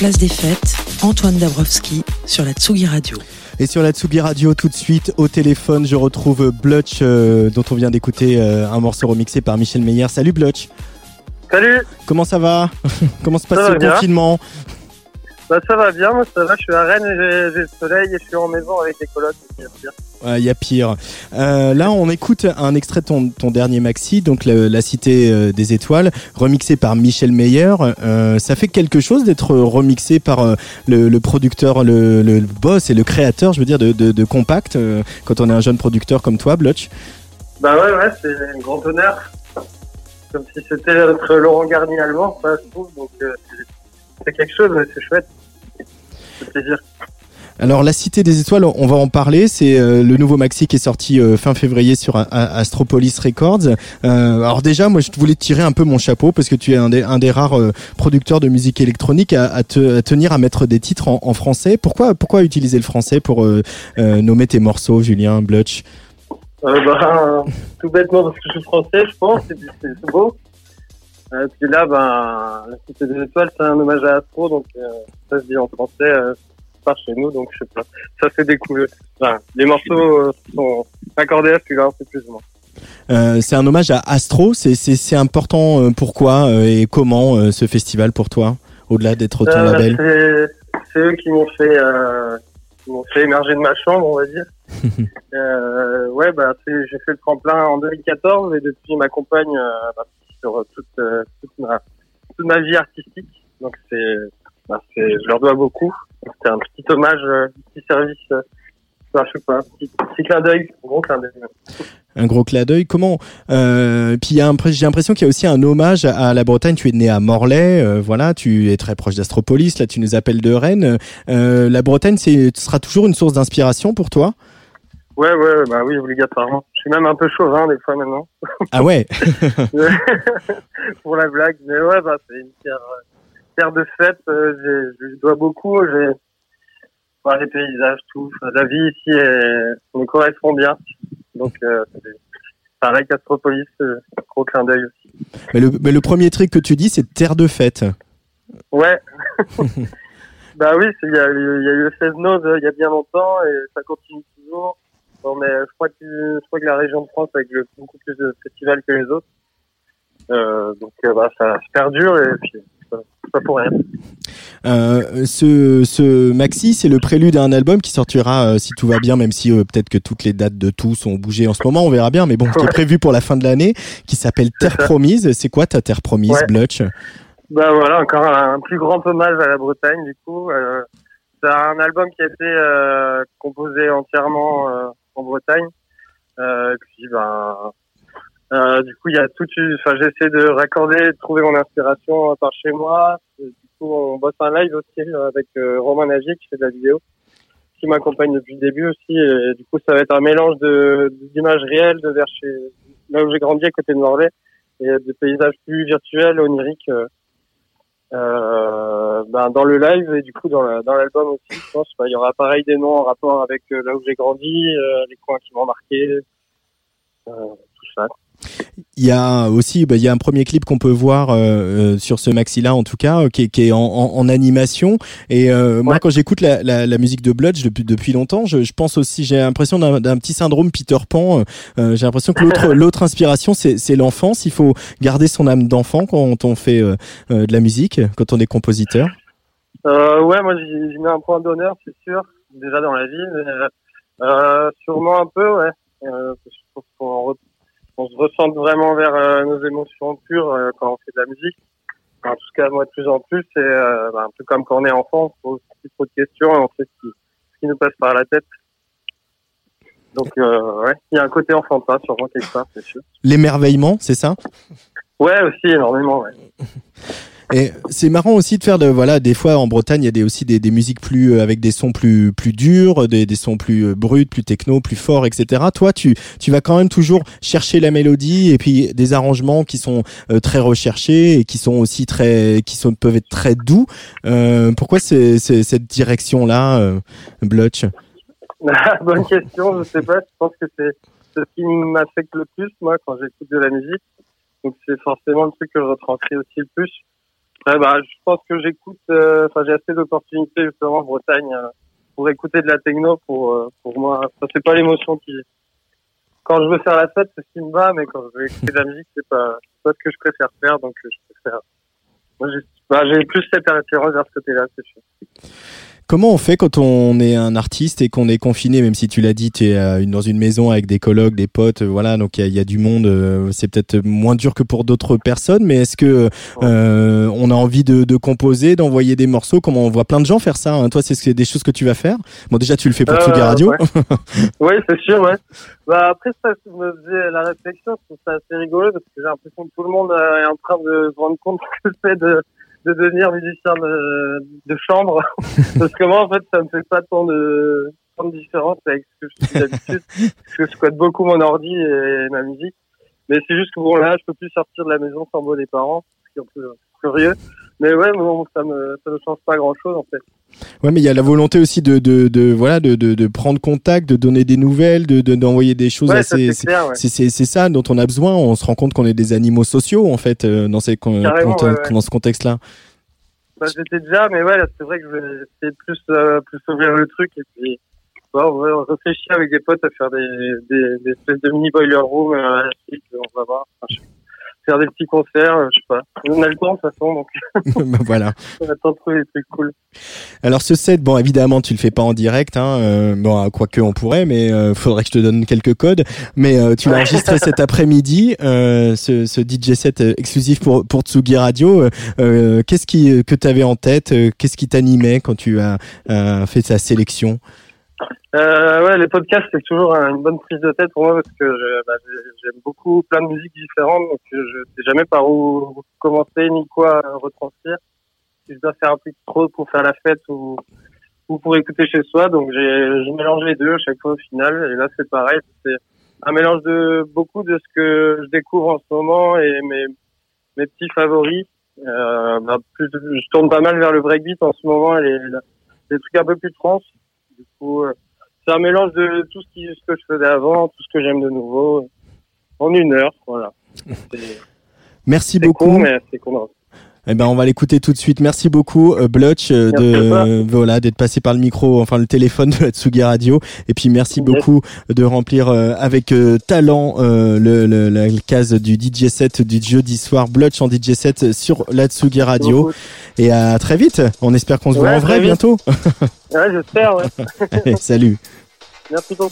Place des Fêtes, Antoine Dabrowski sur la Tsugi Radio. Et sur la Tsugi Radio, tout de suite, au téléphone, je retrouve Blutch, euh, dont on vient d'écouter euh, un morceau remixé par Michel Meyer. Salut Blutch. Salut. Comment ça va? Comment se passe le confinement? Bah, ça va bien, moi ça va, je suis à Rennes j'ai le soleil et je suis en maison avec les colocs, il y a pire. Ouais, il y a pire. Euh, là, on écoute un extrait de ton, ton dernier maxi, donc La, Cité euh, des Étoiles, remixé par Michel Meyer. Euh, ça fait quelque chose d'être remixé par le, le, producteur, le, le, boss et le créateur, je veux dire, de, de, de Compact, euh, quand on est un jeune producteur comme toi, Blotch Bah ouais, ouais, c'est un grand honneur. Comme si c'était notre Laurent Garnier allemand, ça, je trouve, donc c'est quelque chose, c'est chouette plaisir. Alors la Cité des Étoiles, on va en parler. C'est euh, le nouveau maxi qui est sorti euh, fin février sur Astropolis Records. Euh, alors déjà, moi je voulais tirer un peu mon chapeau parce que tu es un des, un des rares producteurs de musique électronique à, à, te, tenir à mettre des titres en, en, français. Pourquoi, pourquoi utiliser le français pour nommer tes morceaux, Julien Blutch bah, Tout bêtement parce que je suis français, je pense. C'est beau. Euh, puis là, ben, la Cité des Étoiles, c'est un hommage à Astro, donc euh, ça se dit en français euh, par chez nous, donc je sais pas. Ça fait découvrir. Enfin, les morceaux euh, sont accordés à celui-là, c'est plus ou moins. Euh, c'est un hommage à Astro. C'est important. pourquoi et comment ce festival pour toi, au-delà d'être ton label C'est eux qui m'ont fait, qui fait émerger de ma chambre, on va dire. ouais, bah j'ai fait le tremplin en 2014 et depuis ma compagne bah, sur toute, euh, toute, ma, toute ma vie artistique. Donc c'est, bah, je leur dois beaucoup. C'était un petit hommage, un petit service. Euh, je sais pas, un petit, petit clin d'œil, un gros clin d'œil. Un gros clin d'œil. Comment euh, Puis j'ai l'impression qu'il y a aussi un hommage à la Bretagne. Tu es né à Morlaix, euh, voilà. Tu es très proche d'Astropolis. Là, tu nous appelles de Rennes. Euh, la Bretagne, c'est sera toujours une source d'inspiration pour toi? Ouais, ouais, bah oui, obligatoirement. Je suis même un peu chauvin des fois maintenant. Ah ouais? Pour la blague, mais ouais, bah, c'est une terre, terre de fête. Euh, je dois beaucoup. J'ai bah, les paysages, tout. La vie ici me correspond bien. Donc, euh, pareil qu'Astropolis, euh, gros clin d'œil aussi. Mais le, mais le premier truc que tu dis, c'est terre de fête. Ouais. bah oui, il y a, y a eu le 16 Nose il y a bien longtemps et ça continue toujours. Crois que je crois que la région de France a beaucoup plus de festivals que les autres. Euh, donc bah, ça se perdure et puis pas pour rien. Euh, ce, ce maxi, c'est le prélude à un album qui sortira euh, si tout va bien, même si euh, peut-être que toutes les dates de tout sont bougées en ce moment, on verra bien. Mais bon, qui est prévu pour la fin de l'année, qui s'appelle Terre Promise. C'est quoi ta Terre Promise, ouais. Blutch Bah voilà, encore un, un, plus grand hommage à la Bretagne du coup. c'est un album qui a été composé entièrement Bretagne. Euh, ben, euh, du coup, il y a tout. Enfin, j'essaie de raccorder, de trouver mon inspiration par chez moi. Du coup, on bosse un live aussi avec euh, Romain Nagier qui fait de la vidéo, qui m'accompagne depuis le début aussi. Et du coup, ça va être un mélange d'images réelles de vers chez là où j'ai grandi à côté de Morlaix et de paysages plus virtuels, oniriques. Euh, ben, dans le live et du coup dans l'album aussi, je pense. Ben, il y aura pareil des noms en rapport avec euh, là où j'ai grandi, euh, les coins qui m'ont marqué, euh, tout ça. Il y a aussi, bah, il y a un premier clip qu'on peut voir euh, sur ce maxi-là, en tout cas, qui est, qui est en, en, en, animation. Et euh, moi, quand j'écoute la, la, la, musique de Bloods depuis, depuis longtemps, je, je pense aussi, j'ai l'impression d'un petit syndrome Peter Pan. Euh, j'ai l'impression que l'autre l'autre inspiration, c'est l'enfance. Il faut garder son âme d'enfant quand on fait de la musique, quand on est compositeur. ouais, moi, j'y mets un point d'honneur, c'est sûr, déjà dans la vie, mais sûrement un peu, ouais. Euh, je trouve qu'on on se ressent vraiment vers euh, nos émotions pures euh, quand on fait de la musique. En tout cas, moi, de plus en plus, c'est euh, bah, un peu comme quand on est enfant, on se pose trop de questions et on sait ce qui, ce qui nous passe par la tête. Donc, ouais, il y a un côté enfantin sûrement quelque part, c'est sûr. L'émerveillement, c'est ça? Ouais, aussi énormément, ouais. Et c'est marrant aussi de faire de voilà des fois en Bretagne il y a des, aussi des, des musiques plus euh, avec des sons plus plus durs, des, des sons plus euh, bruts, plus techno, plus forts, etc. Toi tu tu vas quand même toujours chercher la mélodie et puis des arrangements qui sont euh, très recherchés et qui sont aussi très qui sont peuvent être très doux. Euh, pourquoi c'est cette direction là, Blutch Bonne question, je sais pas. Je pense que c'est ce qui m'affecte le plus moi quand j'écoute de la musique. Donc c'est forcément le truc que je retranscris aussi le plus. Ouais, bah, je pense que j'écoute, euh, enfin, j'ai assez d'opportunités justement en Bretagne euh, pour écouter de la techno. Pour, euh, pour moi, ça c'est pas l'émotion qui. Quand je veux faire la fête, c'est ce qui me va, mais quand je veux écouter de la musique, c'est pas, pas ce que je préfère faire. Donc, je préfère. Moi, j'ai, bah, plus cette référence vers ce côté-là, c'est sûr. Comment on fait quand on est un artiste et qu'on est confiné, même si tu l'as dit, tu es euh, dans une maison avec des collègues, des potes, euh, voilà, donc il y, a du monde. euh, C'est peut-être moins dur que pour d'autres personnes, mais est-ce que euh, on a envie de, de composer, d'envoyer des morceaux? Comment on voit plein de gens faire ça hein? Toi, c'est des choses que tu vas faire? Bon, déjà, tu le fais pour Euh, Tsugi Radio. ouais. Oui, c'est sûr, ouais. Bah, après, ça, je me faisais la réflexion, je trouve ça assez rigolo parce que j'ai l'impression que tout le monde est en train de se rendre compte que c'est de, de devenir musicien de, de chambre. parce que moi, en fait, ça me fait pas tant de, tant de différence avec ce que je fais d'habitude. parce que je squatte beaucoup mon ordi et ma musique. Mais c'est juste que bon, là, je peux plus sortir de la maison sans voir les parents, ce qui est un peu curieux. Mais ouais, bon, ça me, ça me change pas grand chose, en fait. Ouais, mais il y a la volonté aussi de, de, de voilà, de, de, de prendre contact, de donner des nouvelles, de de- d'envoyer des choses. Ouais, c'est ouais. ça dont on a besoin. On se rend compte qu'on est des animaux sociaux en fait euh, dans ces ouais, ce contexte-là. Bah, j'étais déjà, mais ouais, c'est vrai que je vais essayer de plus, euh, plus ouvrir le truc et puis, ouais, on va réfléchir avec des potes à faire des, des, des espèces de mini boiler room, euh, on va voir. Enfin, je- faire des petits concerts, euh, je sais pas. On a le temps, de toute façon, donc, Bah, voilà. on a le temps de trouver des trucs cool. Alors ce set, bon évidemment tu le fais pas en direct, hein, euh, bon quoique on pourrait, mais euh, faudrait que je te donne quelques codes. Mais euh, tu l'as enregistré cet après-midi, euh, ce, ce DJ set euh, exclusif pour pour Tsugi Radio. Euh, euh, Qu'est-ce qui que tu avais en tête euh, Qu'est-ce qui t'animait quand tu as euh, fait sa sélection? Euh, ouais, les podcasts, c'est toujours un- une bonne prise de tête pour moi parce que je- bah, j'ai- j'aime beaucoup plein de musiques différentes, donc je sais jamais par où commencer ni quoi retranscrire. Si je dois faire un truc trop pour faire la fête ou, ou pour écouter chez soi, donc je mélange les deux à chaque fois au final. Et là, c'est pareil, c'est un mélange de beaucoup de ce que je découvre en ce moment et mes mes petits favoris. Euh, bah, plus, je tourne pas mal vers le breakbeat en ce moment et les, des trucs un peu plus trans. Du coup, euh, c'est un mélange de tout ce, qui, ce que je faisais avant, tout ce que j'aime de nouveau, en une heure, voilà. Merci beaucoup. con, mais c'est condensé. Eh ben, on va l'écouter tout de suite. Merci beaucoup, euh, Blotch, euh, de euh, voilà d'être passé par le micro, enfin le téléphone de la Tsugi Radio. Et puis merci Yes. beaucoup de remplir euh, avec euh, talent le, le- la case du DJ set du jeudi soir. Blotch en DJ set sur la Tsugi Radio. beaucoup. Et à très vite. On espère qu'on se voit Ouais, en vrai vite. bientôt. Ouais, j'espère, ouais. Salut. Merci tout.